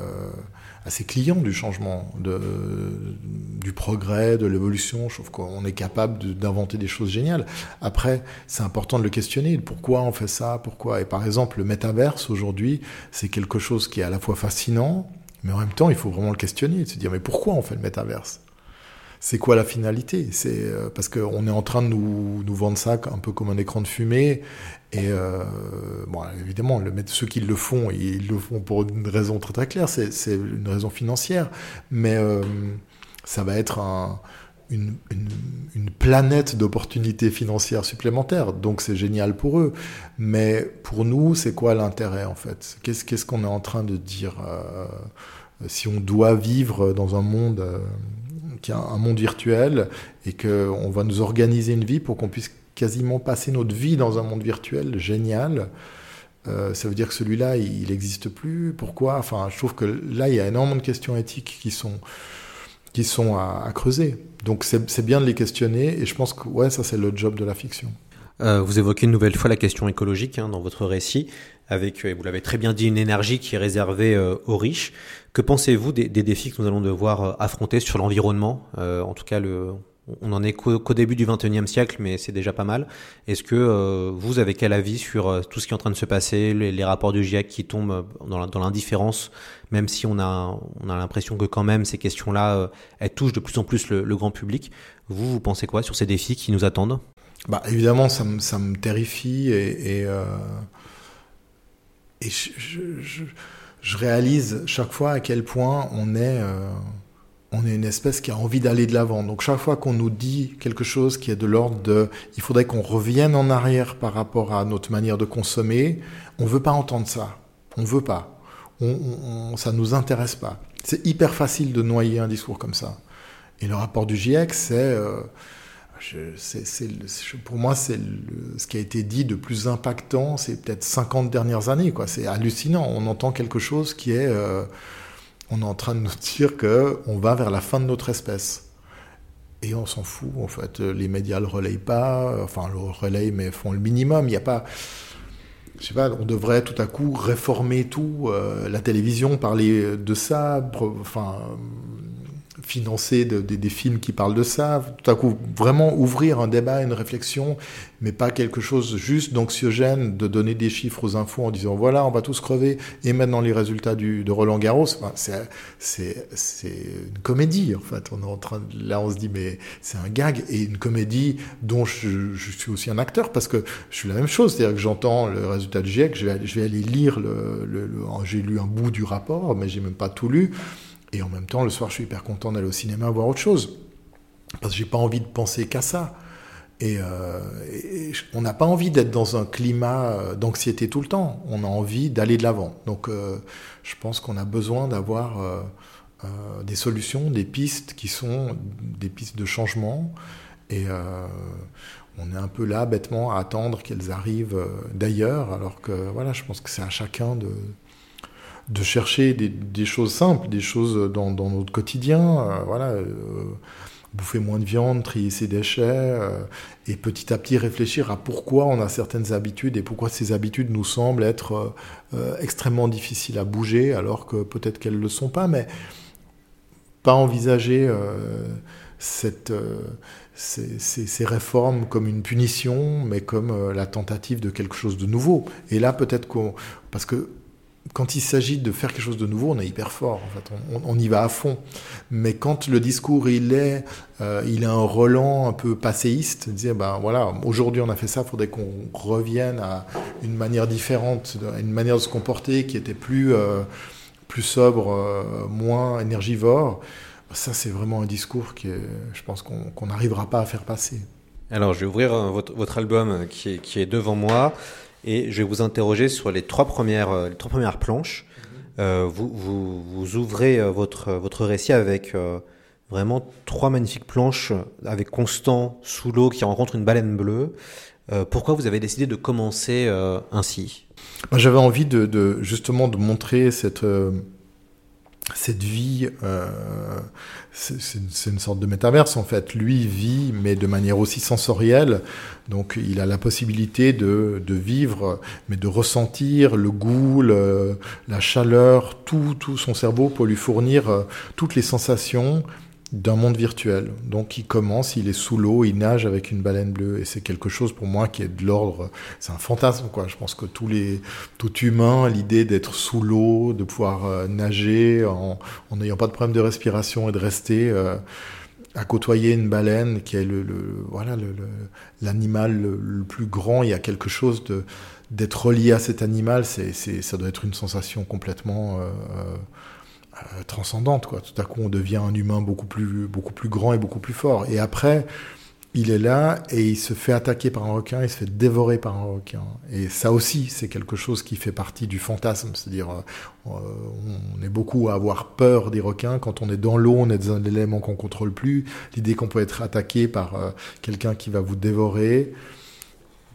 assez client du changement, du progrès, de l'évolution. Je trouve qu'on est capable d'inventer des choses géniales. Après, c'est important de le questionner. Pourquoi on fait ça? Pourquoi? Et par exemple, le métaverse aujourd'hui, c'est quelque chose qui est à la fois fascinant, mais en même temps, il faut vraiment le questionner, se dire mais pourquoi on fait le métaverse? C'est quoi la finalité? C'est euh, parce qu'on est en train de nous, nous vendre ça un peu comme un écran de fumée. Et euh, bon, évidemment, le, ceux qui le font, ils le font pour une raison très très claire. C'est une raison financière, mais euh, ça va être un, une, une, planète d'opportunités financières supplémentaires. Donc c'est génial pour eux. Mais pour nous, c'est quoi l'intérêt en fait? Qu'est-ce qu'on est en train de dire euh, Si on doit vivre dans un monde euh, qui est un monde virtuel et qu'on va nous organiser une vie pour qu'on puisse quasiment passer notre vie dans un monde virtuel génial. Euh, ça veut dire que celui-là, il n'existe plus. Pourquoi? Enfin, je trouve que là, il y a énormément de questions éthiques qui sont, qui sont à, à creuser. Donc, c'est bien de les questionner. Et je pense que ouais, ça, c'est le job de la fiction. Euh, vous évoquez une nouvelle fois la question écologique hein, dans votre récit, avec, vous l'avez très bien dit, une énergie qui est réservée euh, aux riches. Que pensez-vous des, défis que nous allons devoir euh, affronter sur l'environnement euh, En tout cas, on en est qu'au qu début du 21e siècle, mais c'est déjà pas mal. Est-ce que euh, vous avez quel avis sur tout ce qui est en train de se passer, les, rapports du GIEC qui tombent dans l'indifférence, même si on a, on a l'impression que quand même ces questions-là, elles touchent de plus en plus le, grand public. Vous, vous pensez quoi sur ces défis qui nous attendent? Bah, Évidemment, ça me, ça me terrifie et... et je, je, réalise chaque fois à quel point on est, euh, on est une espèce qui a envie d'aller de l'avant. Donc chaque fois qu'on nous dit quelque chose qui est de l'ordre de, il faudrait qu'on revienne en arrière par rapport à notre manière de consommer, on veut pas entendre ça. On veut pas. On, on, ça nous intéresse pas. C'est hyper facile de noyer un discours comme ça. Et le rapport du GIEC, c'est euh, pour moi, c'est ce qui a été dit de plus impactant, c'est peut-être 50 dernières années. C'est hallucinant. On entend quelque chose qui est... Euh, on est en train de nous dire qu'on va vers la fin de notre espèce. Et on s'en fout, en fait. Les médias le relayent pas, enfin, le relayent, mais font le minimum. Il n'y a pas... Je sais pas, on devrait tout à coup réformer tout. Euh, la télévision, parler de ça, enfin financer de, de, des films qui parlent de ça, tout à coup vraiment ouvrir un débat, une réflexion, mais pas quelque chose juste d'anxiogène de donner des chiffres aux infos en disant voilà on va tous crever et maintenant les résultats du, de Roland Garros, c'est une comédie en fait. On est en train là on se dit mais c'est un gag et une comédie dont je, suis aussi un acteur parce que je suis la même chose, c'est-à-dire que j'entends le résultat du GIEC, je vais, aller lire le j'ai lu un bout du rapport mais j'ai même pas tout lu. Et en même temps, le soir, je suis hyper content d'aller au cinéma voir autre chose. Parce que j'ai pas envie de penser qu'à ça. Et, euh, on n'a pas envie d'être dans un climat d'anxiété tout le temps. On a envie d'aller de l'avant. Donc, euh, je pense qu'on a besoin d'avoir euh, euh, des solutions, des pistes qui sont des pistes de changement. Et euh, on est un peu là, bêtement, à attendre qu'elles arrivent d'ailleurs. Alors que, voilà, je pense que c'est à chacun de de chercher des, choses simples, des choses dans, notre quotidien, euh, voilà, euh, bouffer moins de viande, trier ses déchets, euh, et petit à petit réfléchir à pourquoi on a certaines habitudes et pourquoi ces habitudes nous semblent être extrêmement difficiles à bouger, alors que peut-être qu'elles ne le sont pas, mais pas envisager ces, ces, réformes comme une punition, mais comme la tentative de quelque chose de nouveau. Et là, peut-être qu'on... Parce que quand il s'agit de faire quelque chose de nouveau, on est hyper fort. On, y va à fond. Mais quand le discours il est, euh, il a un relan un peu passéiste, dire ben voilà, aujourd'hui on a fait ça, faudrait qu'on revienne à une manière différente, à une manière de se comporter qui était plus euh, plus sobre, euh, moins énergivore. Ça, c'est vraiment un discours qui, je pense qu'on n'arrivera pas à faire passer. Alors, je vais ouvrir votre, votre album qui est, qui est devant moi et je vais vous interroger sur les trois premières, les trois premières planches. Euh, vous, vous, vous, ouvrez votre, votre récit avec euh, vraiment trois magnifiques planches avec Constant sous l'eau qui rencontre une baleine bleue. Euh, pourquoi vous avez décidé de commencer euh, ainsi? J'avais envie de, de, justement de montrer cette euh, cette vie, euh, c'est une sorte de métaverse en fait. Lui vit, mais de manière aussi sensorielle. Donc il a la possibilité de, vivre, mais de ressentir le goût, la chaleur, tout, tout son cerveau pour lui fournir euh, toutes les sensations d'un monde virtuel. Donc il commence, il est sous l'eau, il nage avec une baleine bleue et c'est quelque chose pour moi qui est de l'ordre, c'est un fantasme quoi. Je pense que tous les tout humain, l'idée d'être sous l'eau, de pouvoir euh, nager en n'ayant pas de problème de respiration et de rester euh, à côtoyer une baleine qui est le, voilà l'animal le, plus grand, il y a quelque chose de d'être relié à cet animal, c'est ça doit être une sensation complètement euh, euh, transcendante quoi. Tout à coup, on devient un humain beaucoup plus beaucoup plus grand et beaucoup plus fort. Et après, il est là et il se fait attaquer par un requin, il se fait dévorer par un requin. Et ça aussi, c'est quelque chose qui fait partie du fantasme. C'est-à-dire, euh, on est beaucoup à avoir peur des requins. Quand on est dans l'eau, on est dans un élément qu'on contrôle plus. L'idée qu'on peut être attaqué par euh, quelqu'un qui va vous dévorer.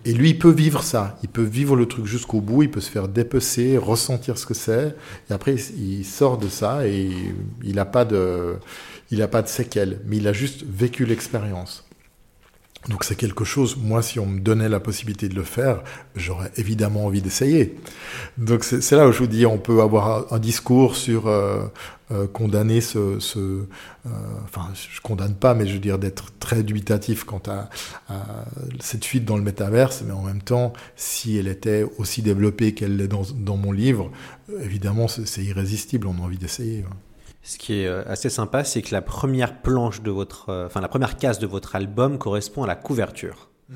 Et lui, il peut vivre ça. Il peut vivre le truc jusqu'au bout. Il peut se faire dépecer, ressentir ce que c'est. Et après, il sort de ça et il n'a pas de, il a pas de séquelles. Mais il a juste vécu l'expérience. Donc c'est quelque chose, moi si on me donnait la possibilité de le faire, j'aurais évidemment envie d'essayer. Donc c'est là où je vous dis, on peut avoir un, discours sur euh, euh, condamner ce... ce euh, enfin, je condamne pas, mais je veux dire d'être très dubitatif quant à, à, cette fuite dans le métaverse, mais en même temps, si elle était aussi développée qu'elle l'est dans, dans mon livre, évidemment c'est irrésistible, on a envie d'essayer. Ouais. Ce qui est assez sympa, c'est que la première planche de votre, enfin la première case de votre album correspond à la couverture. Mmh.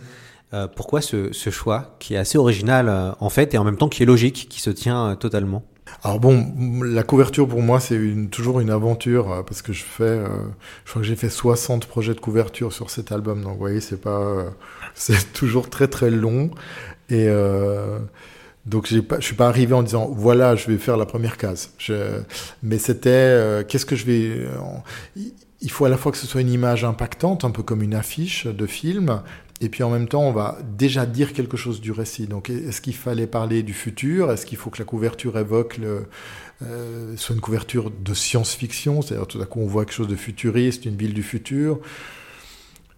Euh, pourquoi ce, ce, choix qui est assez original euh, en fait et en même temps qui est logique, qui se tient euh, totalement? Alors bon, la couverture pour moi c'est une, toujours une aventure parce que je fais, je crois que j'ai fait 60 projets de couverture sur cet album, donc vous voyez c'est pas, c'est toujours très très long et donc je suis pas arrivé en disant voilà je vais faire la première case, mais c'était qu'est-ce que je vais, il faut à la fois que ce soit une image impactante, un peu comme une affiche de film, et puis en même temps, on va déjà dire quelque chose du récit. Donc, est-ce qu'il fallait parler du futur? Est-ce qu'il faut que la couverture évoque le, euh, soit une couverture de science-fiction? C'est-à-dire tout à coup, on voit quelque chose de futuriste, une ville du futur.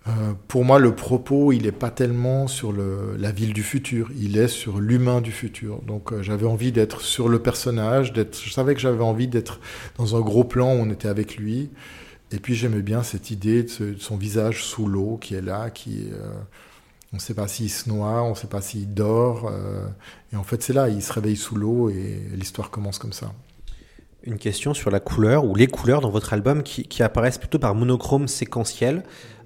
Euh, pour moi, le propos, il n'est pas tellement sur la ville du futur, il est sur l'humain du futur. Donc, euh, j'avais envie d'être sur le personnage. Je savais que j'avais envie d'être dans un gros plan où on était avec lui. Et puis j'aimais bien cette idée de, son visage sous l'eau qui est là, euh, on ne sait pas s'il se noie, on ne sait pas s'il dort. Et en fait, c'est là, il se réveille sous l'eau et l'histoire commence comme ça. Une question sur la couleur ou les couleurs dans votre album qui apparaissent plutôt par monochrome séquentiel.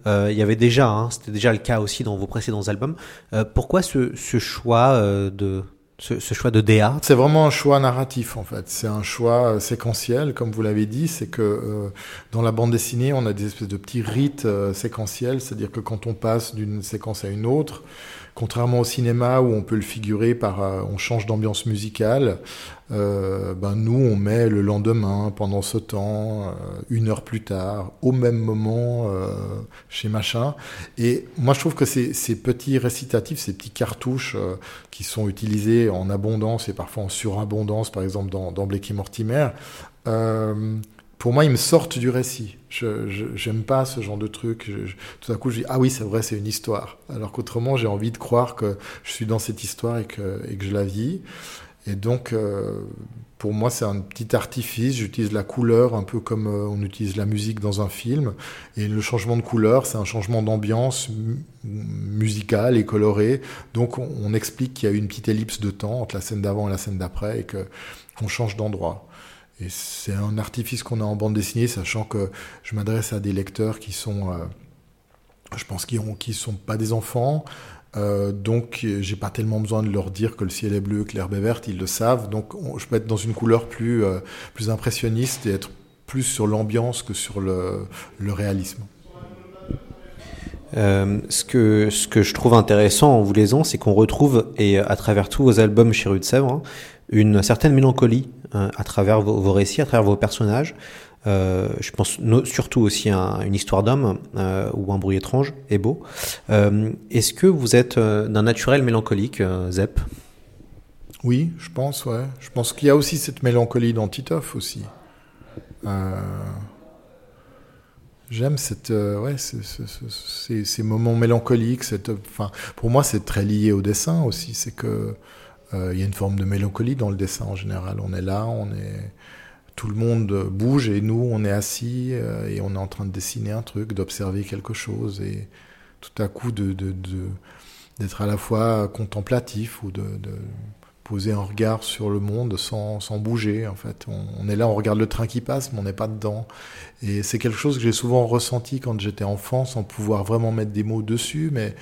Euh, il y avait déjà, hein, c'était déjà le cas aussi dans vos précédents albums. Euh, pourquoi ce, ce choix euh, de, ce, ce, choix de DA C'est vraiment un choix narratif en fait. C'est un choix euh, séquentiel, comme vous l'avez dit. C'est que euh, dans la bande dessinée, on a des espèces de petits rites euh, séquentiels, c'est-à-dire que quand on passe d'une séquence à une autre, contrairement au cinéma où on peut le figurer par, euh, on change d'ambiance musicale, euh, ben nous on met le lendemain, pendant ce temps, euh, une heure plus tard, au même moment, euh, chez machin. Et moi je trouve que ces, ces petits récitatifs, ces petits cartouches euh, qui sont utilisés en abondance et parfois en surabondance, par exemple dans, dans Blake et Mortimer, pour moi, ils me sortent du récit. Je j'aime pas ce genre de truc. Tout à coup, je dis ah oui, c'est vrai, c'est une histoire. Alors qu'autrement, j'ai envie de croire que je suis dans cette histoire et que, je la vis. Et donc, euh, pour moi, c'est un petit artifice. J'utilise la couleur un peu comme euh, on utilise la musique dans un film. Et le changement de couleur, c'est un changement d'ambiance musicale et colorée. Donc, on, on explique qu'il y a eu une petite ellipse de temps entre la scène d'avant et la scène d'après et qu'on change d'endroit. Et c'est un artifice qu'on a en bande dessinée, sachant que je m'adresse à des lecteurs qui sont, euh, je pense, qui qui sont pas des enfants. Euh, donc, j'ai pas tellement besoin de leur dire que le ciel est bleu, que l'herbe est verte, ils le savent. Donc, on, je peux être dans une couleur plus, euh, plus impressionniste et être plus sur l'ambiance que sur le, le réalisme. Euh, ce, que, ce que je trouve intéressant en vous lisant, c'est qu'on retrouve, et à travers tous vos albums chez Rue de Sèvres, hein, une certaine mélancolie euh, à travers vos, récits, à travers vos personnages. Euh, je pense surtout aussi à une histoire d'homme euh, ou un bruit étrange est beau. Est-ce que vous êtes d'un naturel mélancolique, Zep? Oui, je pense, ouais. Je pense qu'il y a aussi cette mélancolie dans Titoff aussi. J'aime cette, ouais, ces, ces, moments mélancoliques. Cette, pour moi, c'est très lié au dessin aussi. C'est que il y a une forme de mélancolie dans le dessin en général. On est là, on est tout le monde bouge et nous on est assis euh, et on est en train de dessiner un truc, d'observer quelque chose et tout à coup d'être à la fois contemplatif ou de, poser un regard sur le monde sans, bouger en fait. On, on, est là, on regarde le train qui passe, mais on n'est pas dedans. Et c'est quelque chose que j'ai souvent ressenti quand j'étais enfant, sans pouvoir vraiment mettre des mots dessus, mais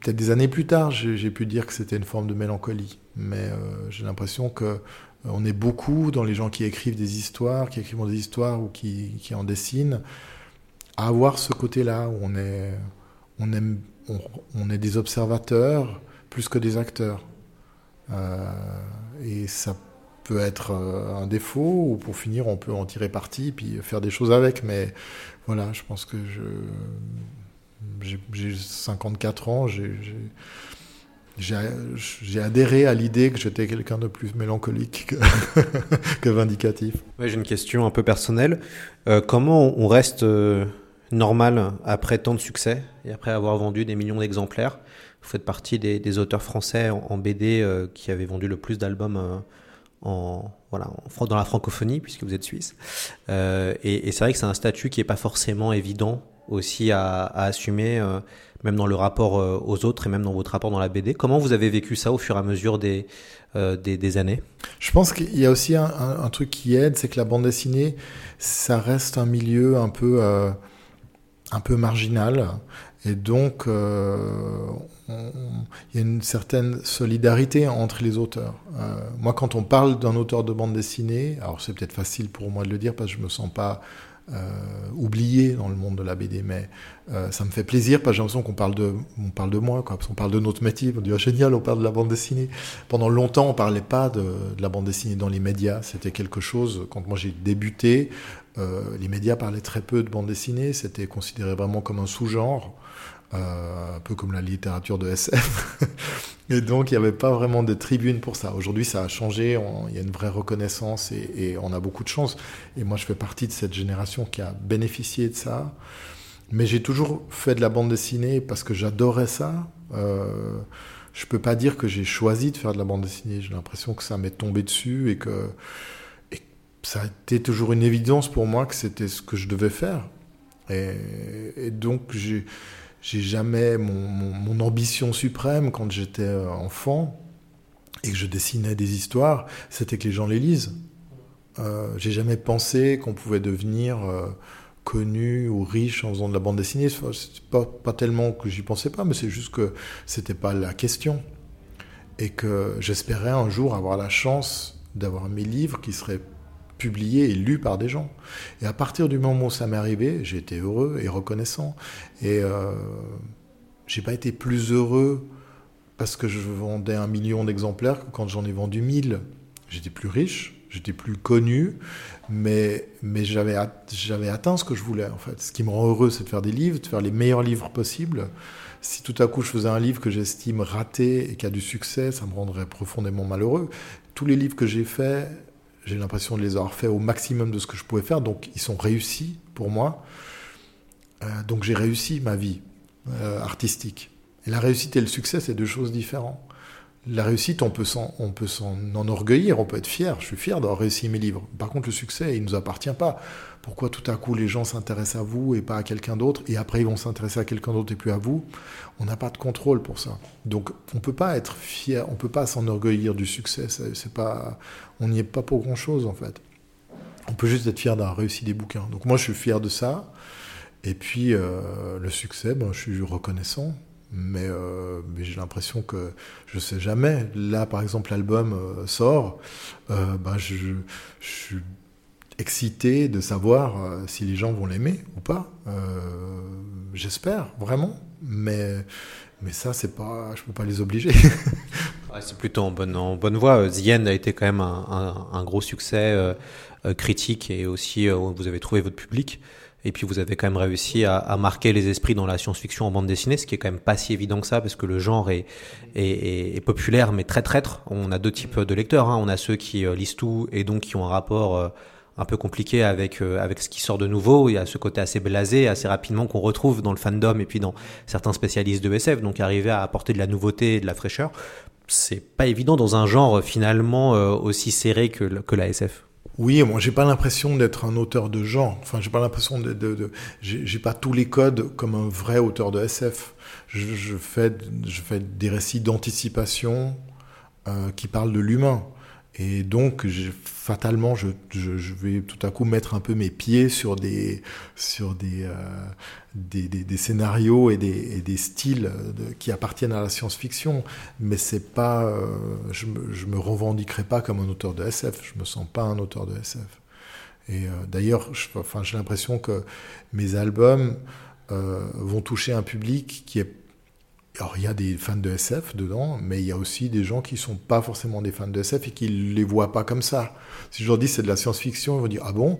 peut-être des années plus tard, j'ai pu dire que c'était une forme de mélancolie, mais euh, j'ai l'impression que euh, on est beaucoup dans les gens qui écrivent des histoires, qui écrivent des histoires ou qui, en dessinent, à avoir ce côté-là où on est, des observateurs plus que des acteurs. Euh, et ça peut être un défaut, ou pour finir, on peut en tirer parti, puis faire des choses avec, mais voilà, je pense que je j'ai 54 ans, j'ai adhéré à l'idée que j'étais quelqu'un de plus mélancolique que, vindicatif. J'ai une question un peu personnelle. Euh, comment on reste euh, normal après tant de succès et après avoir vendu des millions d'exemplaires? Vous faites partie des, auteurs français en, BD euh, qui avaient vendu le plus d'albums en, voilà, dans la francophonie, puisque vous êtes suisse. Et c'est vrai que c'est un statut qui n'est pas forcément évident aussi à, assumer, euh, même dans le rapport euh, aux autres et même dans votre rapport dans la BD. Comment vous avez vécu ça au fur et à mesure des, euh, des, années? Je pense qu'il y a aussi un, truc qui aide, c'est que la bande dessinée, ça reste un milieu un peu, un peu marginal. Et donc, il y a une certaine solidarité entre les auteurs. Moi, quand on parle d'un auteur de bande dessinée, alors c'est peut-être facile pour moi de le dire parce que je me sens pas oublié dans le monde de la BD, mais euh, ça me fait plaisir parce que j'ai l'impression qu'on parle de, on parle de moi, quoi, parce qu'on parle de notre métier. On dit oh, génial, on parle de la bande dessinée. Pendant longtemps, on parlait pas de, de la bande dessinée dans les médias. C'était quelque chose. Quand moi j'ai débuté, euh, les médias parlaient très peu de bande dessinée. C'était considéré vraiment comme un sous-genre. Euh, un peu comme la littérature de SF. et donc, il n'y avait pas vraiment de tribune pour ça. Aujourd'hui, ça a changé, il y a une vraie reconnaissance et, on a beaucoup de chance. Et moi, je fais partie de cette génération qui a bénéficié de ça. Mais j'ai toujours fait de la bande dessinée parce que j'adorais ça. Euh, je peux pas dire que j'ai choisi de faire de la bande dessinée. J'ai l'impression que ça m'est tombé dessus et que, ça a été toujours une évidence pour moi que c'était ce que je devais faire. Et donc, j'ai j'ai jamais mon, ambition suprême quand j'étais euh, enfant et que je dessinais des histoires, c'était que les gens les lisent. Euh, j'ai jamais pensé qu'on pouvait devenir euh, connu ou riche en faisant de la bande dessinée. C'est pas, pas tellement que j'y pensais pas, mais c'est juste que c'était pas la question. Et que j'espérais un jour avoir la chance d'avoir mes livres qui seraient publié et lu par des gens. Et à partir du moment où ça m'est arrivé, j'ai été heureux et reconnaissant. Et euh, j'ai pas été plus heureux parce que je vendais un million d'exemplaires que quand j'en ai vendu mille. J'étais plus riche, j'étais plus connu, mais, mais j'avais, j'avais atteint ce que je voulais en fait. Ce qui me rend heureux, c'est de faire des livres, de faire les meilleurs livres possibles. Si tout à coup je faisais un livre que j'estime raté et qui a du succès, ça me rendrait profondément malheureux. Tous les livres que j'ai faits, j'ai l'impression de les avoir fait au maximum de ce que je pouvais faire, donc ils sont réussis pour moi. Euh, donc j'ai réussi ma vie euh, artistique. Et la réussite et le succès, c'est deux choses différentes. La réussite, on peut s'en, enorgueillir, on peut être fier. Je suis fier d'avoir réussi mes livres. Par contre, le succès, il ne nous appartient pas. Pourquoi tout à coup les gens s'intéressent à vous et pas à quelqu'un d'autre, et après ils vont s'intéresser à quelqu'un d'autre et plus à vous On n'a pas de contrôle pour ça. Donc on peut pas être fier, on peut pas s'enorgueillir du succès. C'est pas, on n'y est pas pour grand chose en fait. On peut juste être fier d'avoir réussi des bouquins. Donc moi je suis fier de ça. Et puis euh, le succès, ben, je suis reconnaissant. Mais, euh, mais j'ai l'impression que je sais jamais. Là, par exemple, l'album euh, sort. Euh, ben, je, suis excité de savoir euh, si les gens vont l'aimer ou pas. J'espère vraiment, mais mais ça c'est pas, je peux pas les obliger. c'est plutôt en bonne voie. The End a été quand même un, un, gros succès critique et aussi vous avez trouvé votre public. Et puis vous avez quand même réussi à, marquer les esprits dans la science-fiction en bande dessinée, ce qui est quand même pas si évident que ça, parce que le genre est, populaire, mais très traître. On a deux types de lecteurs. Hein. On a ceux qui lisent tout et donc qui ont un rapport un peu compliqué avec euh, avec ce qui sort de nouveau. Il y a ce côté assez blasé, assez rapidement qu'on retrouve dans le fandom et puis dans certains spécialistes de SF. Donc arriver à apporter de la nouveauté et de la fraîcheur, c'est pas évident dans un genre finalement euh, aussi serré que que la SF. Oui, moi j'ai pas l'impression d'être un auteur de genre. Enfin, j'ai pas l'impression de, j'ai pas tous les codes comme un vrai auteur de SF. Je, je fais je fais des récits d'anticipation euh, qui parlent de l'humain. Et donc, fatalement, je, vais tout à coup mettre un peu mes pieds sur des, euh, scénarios et des, styles qui appartiennent à la science-fiction. Mais c'est pas, euh, je, je me revendiquerai pas comme un auteur de SF. Je me sens pas un auteur de SF. Et euh, d'ailleurs, j'ai l'impression que mes albums vont toucher un public qui est alors il y a des fans de SF dedans, mais il y a aussi des gens qui sont pas forcément des fans de SF et qui les voient pas comme ça. Si je leur dis c'est de la science-fiction, ils vont dire ah bon?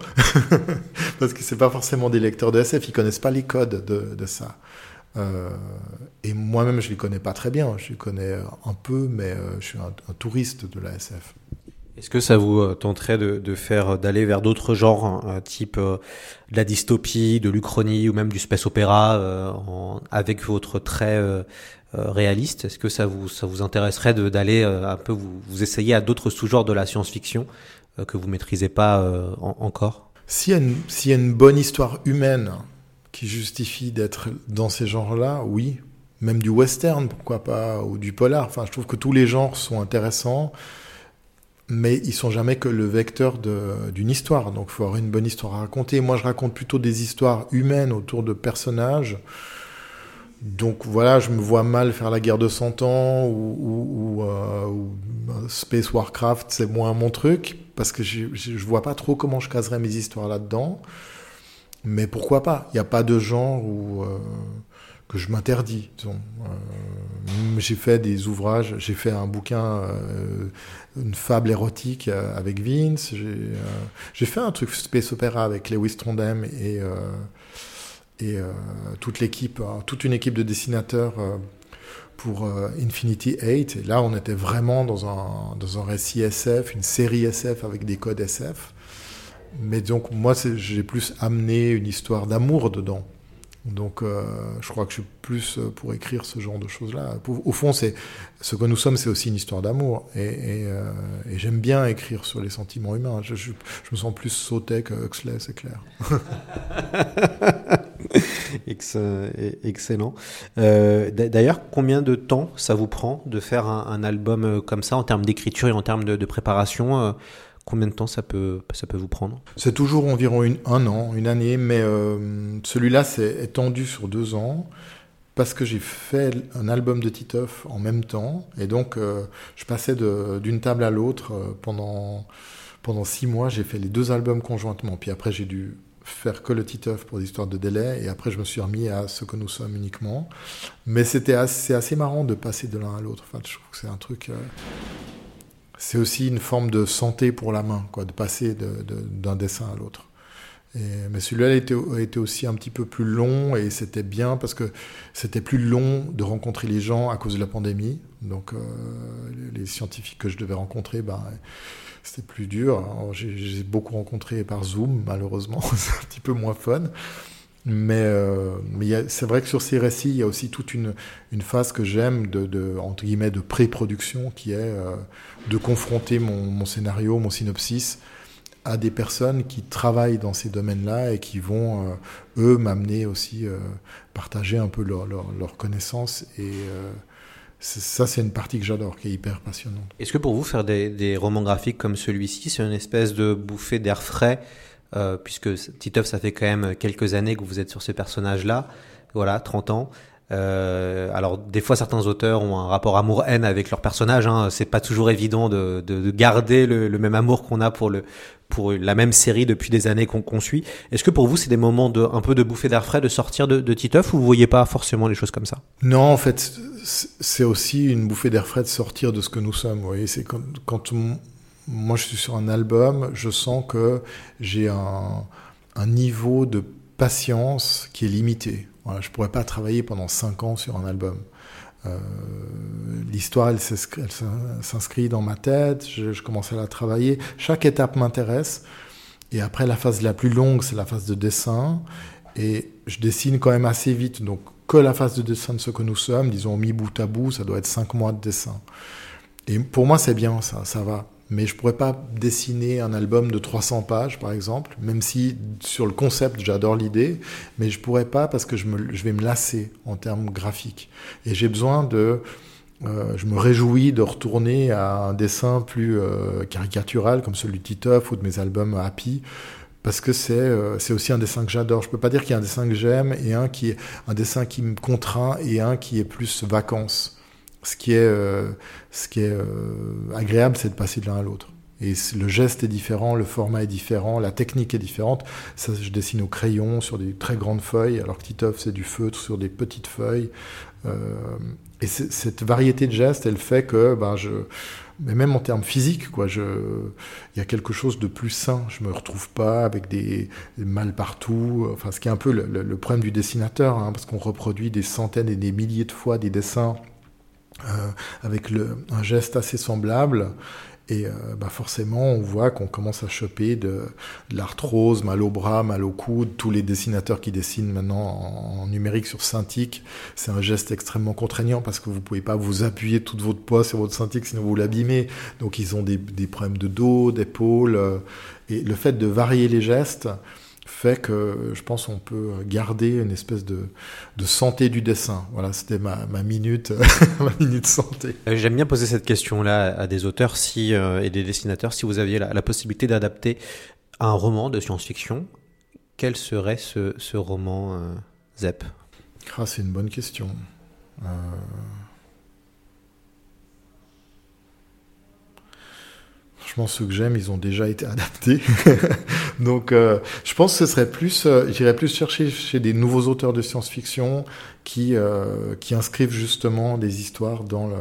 Parce que c'est pas forcément des lecteurs de SF, ils connaissent pas les codes de, de ça. Euh, et moi-même je les connais pas très bien, je les connais un peu, mais euh, je suis un touriste de la SF. Est-ce que ça vous tenterait de, faire d'aller vers d'autres genres, hein, type euh, de la dystopie, de l'uchronie ou même du space opéra, euh, avec votre trait euh, réaliste? Est-ce que ça vous ça vous intéresserait d'aller un peu vous, essayer à d'autres sous-genres de la science-fiction que vous maîtrisez pas en, encore? S'il y, y, a une bonne histoire humaine qui justifie d'être dans ces genres-là, oui. Même du western, pourquoi pas, ou du polar. Enfin, je trouve que tous les genres sont intéressants mais ils sont jamais que le vecteur d'une histoire. Donc, il faut avoir une bonne histoire à raconter. Moi, je raconte plutôt des histoires humaines autour de personnages donc voilà, je me vois mal faire la guerre de 100 ans ou, euh, ou Space Warcraft, c'est moins mon truc, parce que je, je, vois pas trop comment je caserais mes histoires là-dedans. Mais pourquoi pas? Il n'y a pas de genre où, euh, que je m'interdis. Euh, j'ai fait des ouvrages, j'ai fait un bouquin, euh, une fable érotique euh, avec Vince. J'ai euh, j'ai fait un truc space opéra avec Lewis Trondheim et, euh, et toute l'équipe, euh, toute une équipe de dessinateurs pour Infinity 8. Et là, on était vraiment dans un, dans un récit SF, une série SF avec des codes SF. Mais donc, moi, j'ai plus amené une histoire d'amour dedans. Donc, euh, je crois que je suis plus euh, pour écrire ce genre de choses-là. Au fond, c'est ce que nous sommes, c'est aussi une histoire d'amour. Et, euh, j'aime bien écrire sur les sentiments humains. Je, me sens plus sauté que Huxley, c'est clair. Ex- excellent. D'a- D'ailleurs, combien de temps ça vous prend de faire un, album comme ça en termes d'écriture et en termes de, préparation Combien de temps ça peut, ça peut vous prendre C'est toujours environ un an, une année, mais euh, celui-là c'est étendu sur deux ans parce que j'ai fait un album de Titeuf en même temps et donc euh, je passais d'une table à l'autre euh, pendant pendant six mois. J'ai fait les deux albums conjointement, puis après j'ai dû faire que le Titeuf pour des histoires de délai et après je me suis remis à ce que nous sommes uniquement. Mais c'était assez, assez marrant de passer de l'un à l'autre. Enfin, je trouve que c'est un truc. C'est aussi une forme de santé pour la main, quoi, de passer d'un dessin à l'autre. Mais celui-là était, était aussi un petit peu plus long et c'était bien parce que c'était plus long de rencontrer les gens à cause de la pandémie. Donc euh, les scientifiques que je devais rencontrer, ben, c'était plus dur. J'ai beaucoup rencontré par Zoom, malheureusement, c'est un petit peu moins fun. Mais, euh, c'est vrai que sur ces récits, il y a aussi toute une, phase que j'aime de, entre guillemets, de pré-production qui est euh, de confronter mon, scénario, mon synopsis à des personnes qui travaillent dans ces domaines-là et qui vont, euh, eux, m'amener aussi, partager un peu leurs leur, leur connaissances. Et ça, c'est une partie que j'adore, qui est hyper passionnante. Est-ce que pour vous, faire des romans graphiques comme celui-ci, c'est une espèce de bouffée d'air frais euh, Puisque Titeuf, ça fait quand même quelques années que vous êtes sur ce personnage-là, voilà, 30 ans. Euh, alors des fois certains auteurs ont un rapport amour-haine avec leur personnage. Hein. C'est pas toujours évident de, de, de garder le, le, même amour qu'on a pour le pour la même série depuis des années qu'on qu suit. Est-ce que pour vous c'est des moments de un peu de bouffée d'air frais de sortir de, de Titeuf ou vous voyez pas forcément les choses comme ça? Non, en fait, c'est aussi une bouffée d'air frais de sortir de ce que nous sommes. Vous voyez, c'est quand, quand on, moi je suis sur un album, je sens que j'ai un, niveau de patience qui est limité. Je pourrais pas travailler pendant cinq ans sur un album. Euh, L'histoire, elle s'inscrit dans ma tête, je, je, commence à la travailler. Chaque étape m'intéresse. Et après, la phase la plus longue, c'est la phase de dessin. Et je dessine quand même assez vite. Donc, que la phase de dessin de ce que nous sommes, disons mis bout à bout, ça doit être cinq mois de dessin. Et pour moi, c'est bien, ça, ça va. Mais je pourrais pas dessiner un album de 300 pages, par exemple, même si sur le concept, j'adore l'idée, mais je pourrais pas parce que je, vais me lasser en termes graphiques. Et j'ai besoin de... Euh, je me réjouis de retourner à un dessin plus euh, caricatural, comme celui de Titeuf ou de mes albums Happy, parce que c'est euh, c'est aussi un dessin que j'adore. Je peux pas dire qu'il y a un dessin que j'aime et un qui est un dessin qui me contraint et un qui est plus vacances. Ce qui est, euh, euh, agréable, c'est de passer de l'un à l'autre. Et le geste est différent, le format est différent, la technique est différente. Ça, je dessine au crayon sur des très grandes feuilles, alors que Titeuf, c'est du feutre sur des petites feuilles. Euh, et cette variété de gestes, elle fait que, ben, mais même en termes physiques, quoi, il y a quelque chose de plus sain. Je me retrouve pas avec des, des mal partout. Enfin, ce qui est un peu le problème du dessinateur, hein, parce qu'on reproduit des centaines et des milliers de fois des dessins euh, avec le, un geste assez semblable. Et euh, bah forcément, on voit qu'on commence à choper de, de l'arthrose, mal au bras, mal au coude. Tous les dessinateurs qui dessinent maintenant en, numérique sur Cintiq, c'est un geste extrêmement contraignant parce que vous pouvez pas vous appuyer toute votre poids sur votre Cintiq, sinon vous l'abîmez. Donc ils ont des, des problèmes de dos, d'épaule. Euh, et le fait de varier les gestes fait que je pense on peut garder une espèce de, de santé du dessin. Voilà, c'était ma, ma minute, ma minute santé. J'aime bien poser cette question-là à des auteurs si, euh, et des dessinateurs. Si vous aviez la, la possibilité d'adapter un roman de science-fiction, quel serait ce, ce roman, euh, Zep? Ah, c'est une bonne question. Euh... Franchement, ceux que j'aime, ils ont déjà été adaptés. Donc, euh, je pense que ce serait plus, euh, j'irais plus chercher chez des nouveaux auteurs de science-fiction qui, euh, qui inscrivent justement des histoires dans le,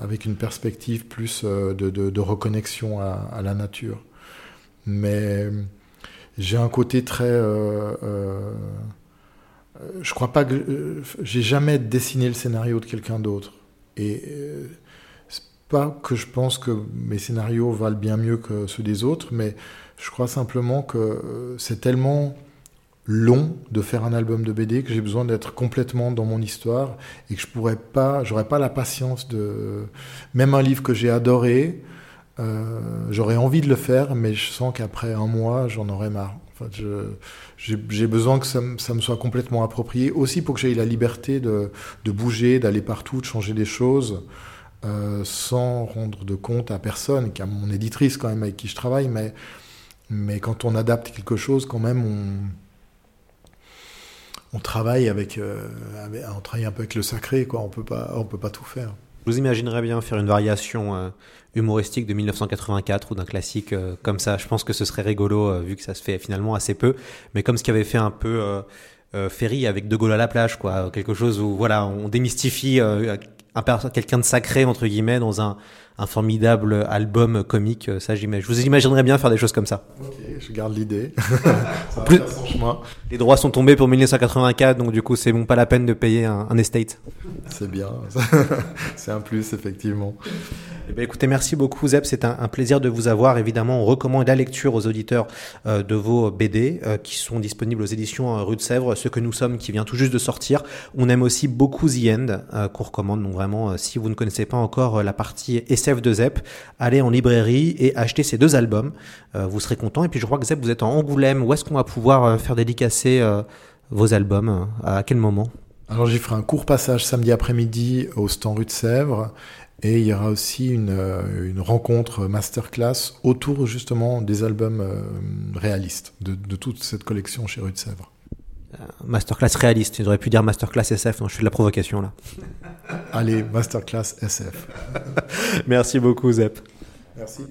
avec une perspective plus de, de, reconnexion à, la nature. Mais j'ai un côté très. Je crois pas que j'ai jamais dessiné le scénario de quelqu'un d'autre. Et pas que je pense que mes scénarios valent bien mieux que ceux des autres, mais je crois simplement que c'est tellement long de faire un album de BD que j'ai besoin d'être complètement dans mon histoire et que je pourrais pas, j'aurais pas la patience de même un livre que j'ai adoré, euh, j'aurais envie de le faire, mais je sens qu'après un mois j'en aurais marre. Enfin, j'ai besoin que ça, me soit complètement approprié, aussi pour que j'aie la liberté de bouger, d'aller partout, de changer des choses. Euh, sans rendre de compte à personne, qu'à mon éditrice quand même avec qui je travaille, mais, mais quand on adapte quelque chose, quand même, on, travaille euh, avec, on travaille un peu avec le sacré, quoi. On peut pas, on peut pas tout faire. Vous imaginerais bien faire une variation euh, humoristique de 1984 ou d'un classique comme ça. Je pense que ce serait rigolo vu que ça se fait finalement assez peu, mais comme ce qui avait fait un peu Ferry avec De Gaulle à la plage, quoi. Quelque chose où voilà, on démystifie quelqu'un de sacré entre guillemets dans un, un formidable album comique. Euh, ça, j'imagine. je vous imaginerais bien faire des choses comme ça. Ok, je garde l'idée. En plus, les droits sont tombés pour 1984, donc du coup, c'est bon, pas la peine de payer un, estate. C'est bien, c'est un plus, effectivement. Eh bien, écoutez, merci beaucoup Zeb, c'est un, plaisir de vous avoir. Évidemment, on recommande la lecture aux auditeurs euh, de vos BD euh, qui sont disponibles aux éditions Rue de Sèvres, Ce que nous sommes qui vient tout juste de sortir. On aime aussi beaucoup The End qu'on recommande, donc vraiment, si vous ne connaissez pas encore la partie essai CF2EP, allez en librairie et achetez ces deux albums. Euh, vous serez content. Et puis je crois que Zep, vous êtes en Angoulême. Où est-ce qu'on va pouvoir euh, faire dédicacer euh, vos albums? À quel moment? Alors j'y ferai un court passage samedi après-midi au stand rue de Sèvres et il y aura aussi une, rencontre masterclass autour justement des albums réalistes de, de toute cette collection chez rue de Sèvres. Euh, masterclass réaliste, tu aurais pu dire masterclass SF, non je fais de la provocation là. Allez, masterclass SF. Merci beaucoup Zep. Merci.